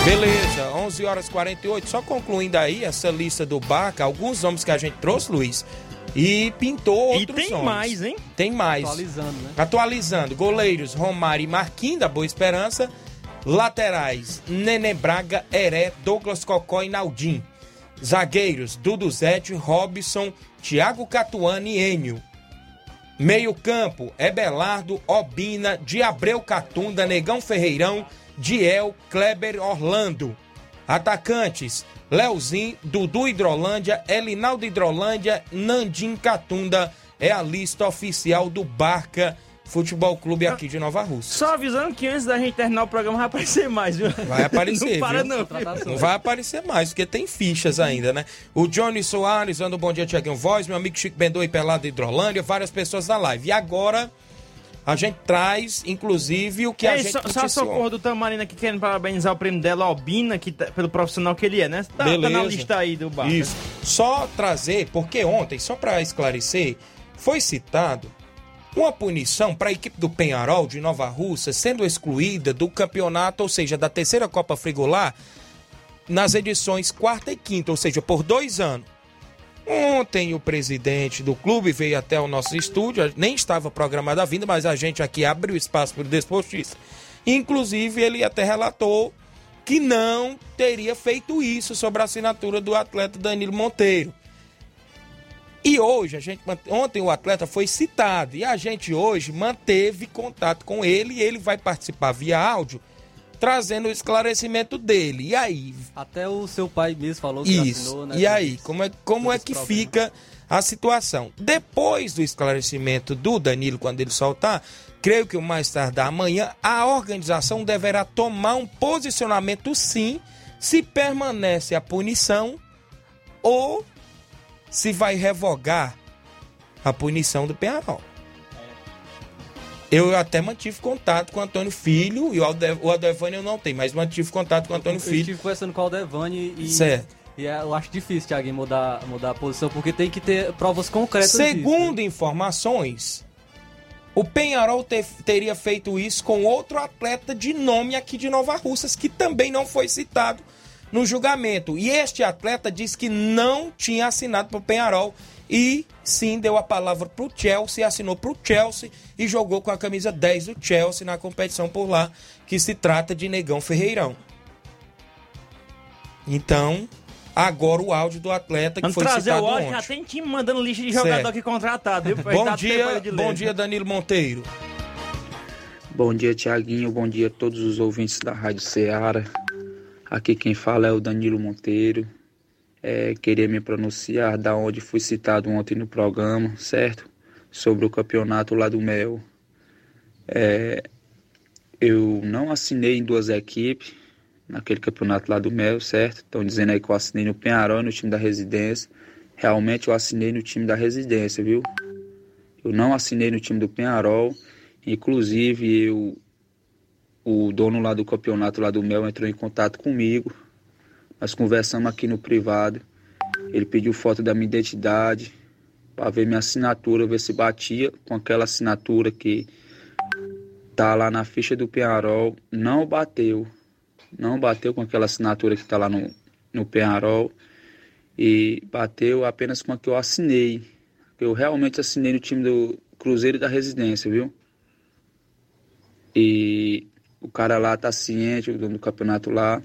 Beleza, 11 horas 48. Só concluindo aí essa lista do Baca, alguns nomes que a gente trouxe, Luiz, e pintou outros E tem nomes. mais, hein? Tem mais. Atualizando, né? Atualizando. Goleiros Romário e Marquinhos da Boa Esperança. Laterais Nenê Braga, Heré, Douglas Cocó e Naldim. Zagueiros Dudu Zete, Robson, Thiago Catuani e Enio. Meio campo, Ebelardo, Obina, de Abreu Catunda, Negão Ferreirão, Diel, Kleber Orlando. Atacantes, Leozinho, Dudu Hidrolândia, Elinaldo Hidrolândia, Nandim Catunda. É a lista oficial do Barca Futebol Clube aqui de Nova Rússia. Só avisando que antes da gente terminar o programa vai aparecer mais, viu? Vai aparecer, Não para não. Não vai aparecer mais, porque tem fichas ainda, né? O Johnny Soares, dando um bom dia, Tiaguinho Voz, meu amigo Chico Bendô e Pelado Hidrolândia, várias pessoas na live. E agora, a gente traz, inclusive, o que a Ei, gente só, só a socorro do Tamarina aqui querendo parabenizar o prêmio dela, Albina, que tá- pelo profissional que ele é, né? Tá, tá na Beleza. lista aí do bar. Isso. Só trazer, porque ontem, só para esclarecer, foi citado uma punição para a equipe do Penharol de Nova Russa sendo excluída do campeonato, ou seja, da terceira Copa Frigolar, nas edições quarta e quinta, ou seja, por dois anos. Ontem o presidente do clube veio até o nosso estúdio, nem estava programada a vinda, mas a gente aqui abriu espaço para o desportista. Inclusive, ele até relatou que não teria feito isso sobre a assinatura do atleta Danilo Monteiro. E hoje, a gente, ontem o atleta foi citado e a gente hoje manteve contato com ele e ele vai participar via áudio, trazendo o esclarecimento dele. E aí, Até o seu pai mesmo falou que isso. assinou, né? e aí, como é, como é que problema. fica a situação? Depois do esclarecimento do Danilo, quando ele soltar, creio que o mais tardar amanhã, a organização deverá tomar um posicionamento sim, se permanece a punição ou se vai revogar a punição do Penharol. Eu até mantive contato com o Antônio Filho, e o Alde- o Aldevânio eu não tenho, mas mantive contato com o Antônio Eu Filho. estive conversando com o Aldevani e. Certo. E é- eu acho difícil, Thiago, mudar, mudar a posição, porque tem que ter provas concretas disso. Segundo informações, o Penharol te- teria feito isso com outro atleta de nome aqui de Nova Russas, que também não foi citado no julgamento. E este atleta disse que não tinha assinado para o Penharol e sim deu a palavra para o Chelsea, assinou para o Chelsea e jogou com a camisa 10 do Chelsea na competição por lá, que se trata de Negão Ferreirão. Então, agora o áudio do atleta que Vamos foi trazer citado o áudio, ontem. já tem time mandando lista de jogador Certo. aqui contratado. viu? Bom dia, bom dia Danilo Monteiro. Bom dia, Tiaguinho. Bom dia a todos os ouvintes da Rádio Ceará. Aqui quem fala é o Danilo Monteiro. É, queria me pronunciar da onde fui citado ontem no programa, certo? Sobre o campeonato lá do Mel. É, eu não assinei em duas equipes naquele campeonato lá do Mel, certo? Estão dizendo aí que eu assinei no Penharol no time da residência. Realmente eu assinei no time da residência, viu? Eu não assinei no time do Penharol. Inclusive, eu, o dono lá do campeonato lá do Mel entrou em contato comigo. Nós conversamos aqui no privado. Ele pediu foto da minha identidade para ver minha assinatura, ver se batia com aquela assinatura que tá lá na ficha do Penharol. Não bateu. Não bateu com aquela assinatura que tá lá no, no Penharol. E bateu apenas com a que eu assinei. Eu realmente assinei no time do Cruzeiro da Residência, viu? E o cara lá tá ciente, o dono do campeonato lá,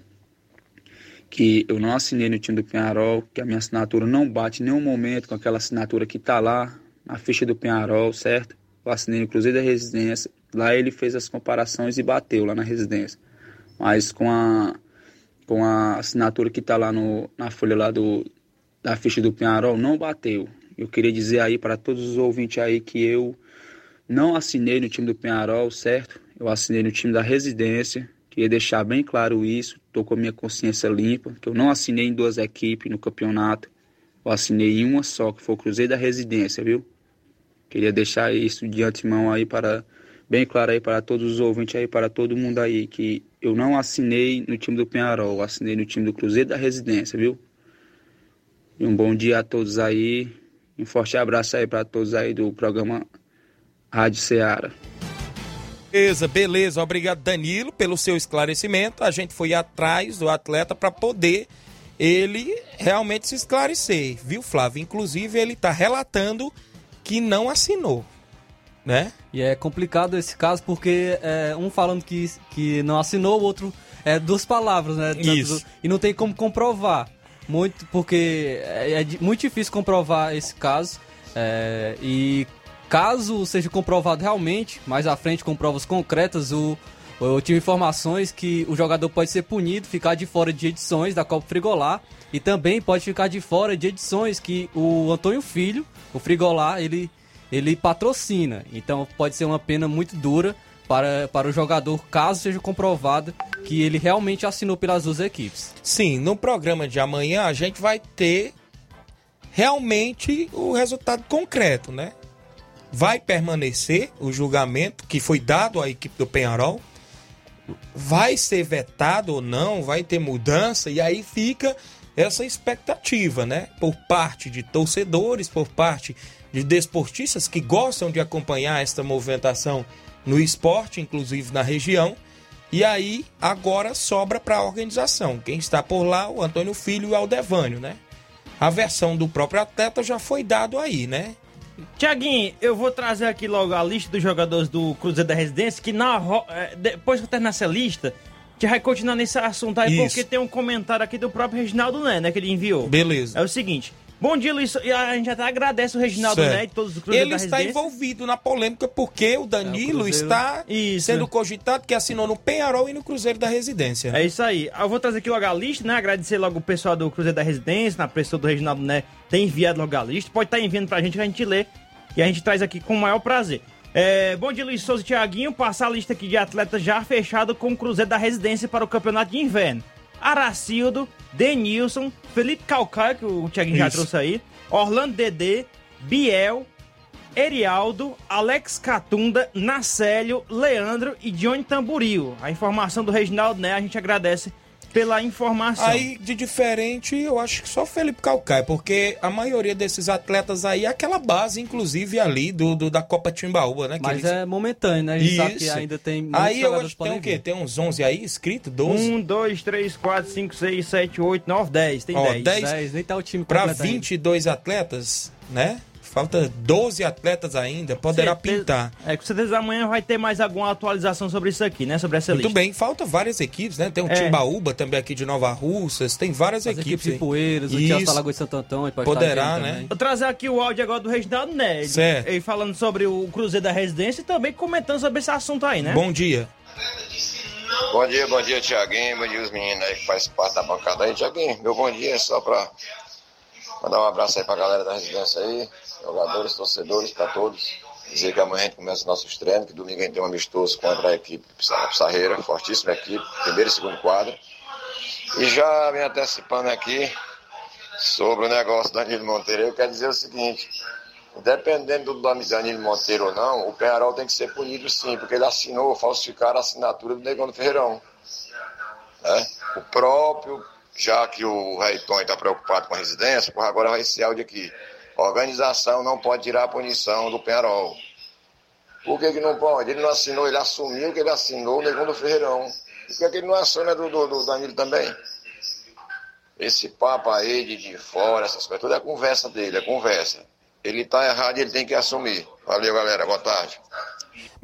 que eu não assinei no time do Penharol, que a minha assinatura não bate em nenhum momento com aquela assinatura que tá lá na ficha do Penharol, certo? Eu assinei no Cruzeiro da Residência. Lá ele fez as comparações e bateu lá na residência. Mas com a, com a assinatura que tá lá no, na folha lá do, da ficha do Penharol, não bateu. Eu queria dizer aí para todos os ouvintes aí que eu não assinei no time do Penharol, certo? Eu assinei no time da residência. Queria deixar bem claro isso. Estou com a minha consciência limpa, que eu não assinei em duas equipes no campeonato. Eu assinei em uma só, que foi o Cruzeiro da Residência, viu? Queria deixar isso de antemão aí para bem claro aí para todos os ouvintes aí, para todo mundo aí, que eu não assinei no time do Penharol, assinei no time do Cruzeiro da Residência, viu? E um bom dia a todos aí. Um forte abraço aí para todos aí do programa Rádio Ceará. Beleza, beleza. Obrigado, Danilo, pelo seu esclarecimento. A gente foi atrás do atleta para poder ele realmente se esclarecer, viu, Flávio? Inclusive, ele está relatando que não assinou, né? E é complicado esse caso porque é, um falando que, que não assinou, o outro é duas palavras, né? Isso. do- e não tem como comprovar. Muito, porque é, é muito difícil comprovar esse caso. é, e caso seja comprovado realmente, mais à frente com provas concretas, o, eu tive informações que o jogador pode ser punido, ficar de fora de edições da Copa Frigolar e também pode ficar de fora de edições que o Antônio Filho, o Frigolar, ele, ele patrocina. Então pode ser uma pena muito dura para, para o jogador, caso seja comprovado que ele realmente assinou pelas duas equipes. Sim, no programa de amanhã a gente vai ter realmente o resultado concreto, né? Vai permanecer o julgamento que foi dado à equipe do Penharol? Vai ser vetado ou não? Vai ter mudança? E aí fica essa expectativa, né? Por parte de torcedores, por parte de desportistas que gostam de acompanhar esta movimentação no esporte, inclusive na região. E aí agora sobra para a organização. Quem está por lá, o Antônio Filho e o Aldevânio, né? A versão do próprio atleta já foi dado aí, né? Tiaguinho, eu vou trazer aqui logo a lista dos jogadores do Cruzeiro da Residência, que na, ro- eh, depois que eu terminar essa lista, que vai continuar nesse assunto aí, Isso. porque tem um comentário aqui do próprio Reginaldo Né, né, que ele enviou. Beleza. É o seguinte, bom dia, Luiz, e a gente até agradece o Reginaldo Certo. Né e todos os Cruzeiro Ele está envolvido na polêmica porque o Danilo Cruzeiro. está Isso. sendo cogitado que assinou no Penharol e no Cruzeiro da Residência. É isso aí. Eu vou trazer aqui logo a lista, né? Agradecer logo o pessoal do Cruzeiro da Residência, na pessoa do Reginaldo Né, tem enviado logo a lista. Pode estar enviando pra gente que a gente lê e a gente traz aqui com o maior prazer. É, bom dia, Luiz Souza e Thiaguinho. Passar a lista aqui de atletas já fechado com o Cruzeiro da Residência para o Campeonato de Inverno. Aracildo, Denilson, Felipe Calcaia, que o Thiaguinho já trouxe aí, Orlando Dedê, Biel, Erialdo, Alex Catunda, Nacélio, Leandro e Johnny Tamburil. A informação do Reginaldo, né? A gente agradece pela informação. Aí, de diferente, eu acho que só o Felipe Calcaia, porque a maioria desses atletas aí é aquela base, inclusive, ali do, do da Copa Timbaúba, né? que Mas eles- é momentâneo, né? A gente sabe que Isso. ainda tem Aí eu acho que tem o quê? Tem uns 11 aí inscritos? 12? 1, 2, 3, 4, 5, 6, 7, 8, 9, 10. Tem Ó, 10. 10, nem tá o time Pra completo ainda. 22 atletas, né? Falta 12 atletas ainda, poderá Certeza- pintar. É, com certeza amanhã vai ter mais alguma atualização sobre isso aqui, né? Sobre essa Muito lista. bem, falta várias equipes, né? Tem o É. Timbaúba também aqui de Nova Russas, tem várias As equipes. equipes de. Poeiras, o. Chelsea Lagoa de Santo pode Poderá, né? também. Vou trazer aqui o áudio agora do Reginaldo Né. Certo. ele falando sobre o Cruzeiro da Residência e também comentando sobre esse assunto aí, né? Bom dia. Bom dia, bom dia, Tiaguinho. Bom dia, os meninos aí que fazem parte da bancada aí. Tiaguinho, meu bom dia é só pra mandar um abraço aí pra galera da residência aí, jogadores, torcedores, pra todos. Dizer que amanhã a gente começa nossos treinos, que domingo a gente tem um amistoso contra a equipe Pissa- Pissarreira, fortíssima equipe, primeiro e segundo quadro. E já me antecipando aqui sobre o negócio do Danilo Monteiro, eu quero dizer o seguinte. Dependendo do Danilo Monteiro ou não, o Penharol tem que ser punido sim, porque ele assinou, falsificar a assinatura do Negão do Ferreirão. né? O próprio, já que o Reiton está preocupado com a residência, por agora vai esse áudio aqui. Organização não pode tirar a punição do Penharol. Por que, que não pode? Ele não assinou, ele assumiu que ele assinou o Negão do Ferreirão. Por que, que ele não assina do, do, do Danilo também? Esse papo aí de, de fora, essas coisas, tudo é conversa dele, é conversa. Ele tá errado e ele tem que assumir. Valeu, galera. Boa tarde.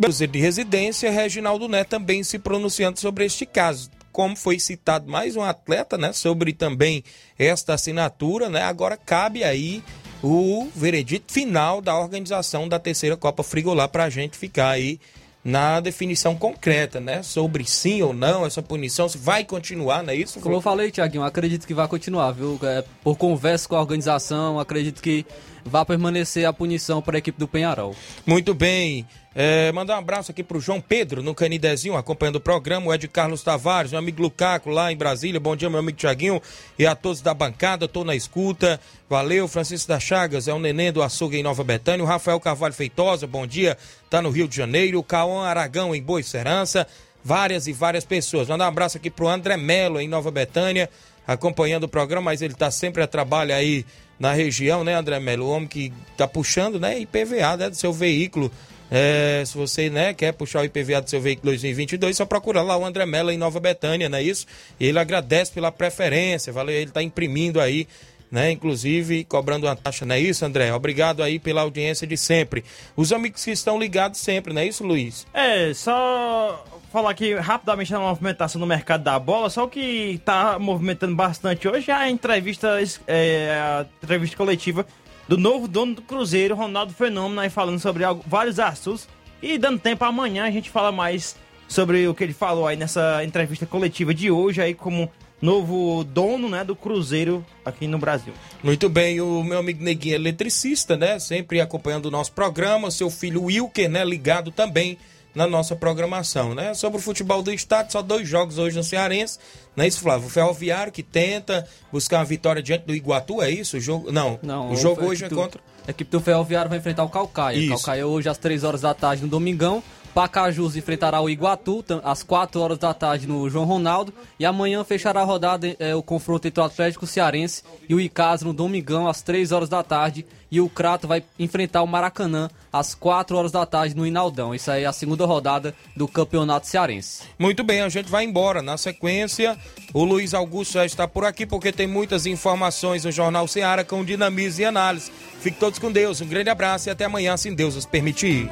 Cruzeiro de Residência, Reginaldo Né também se pronunciando sobre este caso. Como foi citado mais um atleta, né, sobre também esta assinatura, né, agora cabe aí o veredito final da organização da terceira Copa Frigolá para a gente ficar aí na definição concreta, né, sobre sim ou não essa punição, se vai continuar, não é isso? Como eu falei, Tiaguinho, acredito que vai continuar, viu? É, por conversa com a organização, acredito que vai permanecer a punição para a equipe do Penharol. Muito bem. É, mandar um abraço aqui pro João Pedro, no Canidezinho, acompanhando o programa. O Ed Carlos Tavares, meu amigo Lucaco, lá em Brasília. Bom dia, meu amigo Tiaguinho. E a todos da bancada, tô na escuta. Valeu, Francisco da Chagas, é o neném do açougue em Nova Betânia. O Rafael Carvalho Feitosa, bom dia, tá no Rio de Janeiro. O Cauã Aragão, em Boa Serança. Várias e várias pessoas. Mandar um abraço aqui pro André Melo, em Nova Betânia, acompanhando o programa, mas ele tá sempre a trabalho aí na região, né, André Melo? O homem que tá puxando, né, IPVA, né, do seu veículo. É, se você né, quer puxar o IPVA do seu veículo 2022, só procura lá o André Mello em Nova Betânia, não é isso? E ele agradece pela preferência, valeu, ele está imprimindo aí, né? Inclusive cobrando uma taxa, não é isso, André? Obrigado aí pela audiência de sempre. Os amigos que estão ligados sempre, não é isso, Luiz? É, só falar aqui rapidamente na movimentação no mercado da bola, só o que tá movimentando bastante hoje é a entrevista, é, a entrevista coletiva do novo dono do Cruzeiro, Ronaldo Fenômeno, aí falando sobre algo- vários assuntos. E dando tempo amanhã a gente fala mais sobre o que ele falou aí nessa entrevista coletiva de hoje, aí como novo dono né, do Cruzeiro aqui no Brasil. Muito bem, o meu amigo Neguinho é eletricista, né? Sempre acompanhando o nosso programa. Seu filho Wilker, né? Ligado também na nossa programação, né? Sobre o futebol do estado, só dois jogos hoje no Cearense, não é isso, Flávio? O Ferroviário que tenta buscar uma vitória diante do Iguatu, é isso? O jogo, não, Não, o jogo hoje é do- contra... A equipe do Ferroviário vai enfrentar o Calcaia. Isso. Calcaia hoje às 3 horas da tarde no Domingão. Pacajus enfrentará o Iguatu às 4 horas da tarde no João Ronaldo. E amanhã fechará a rodada é, o confronto entre o Atlético Cearense e o Icasa no Domingão às 3 horas da tarde. E o Crato vai enfrentar o Maracanã às 4 horas da tarde no Inaldão. Isso aí é a segunda rodada do Campeonato Cearense. Muito bem, a gente vai embora. Na sequência, o Luiz Augusto já está por aqui porque tem muitas informações no Jornal Ceará com dinamismo e análise. Fique todos com Deus. Um grande abraço e até amanhã, se Deus nos permitir.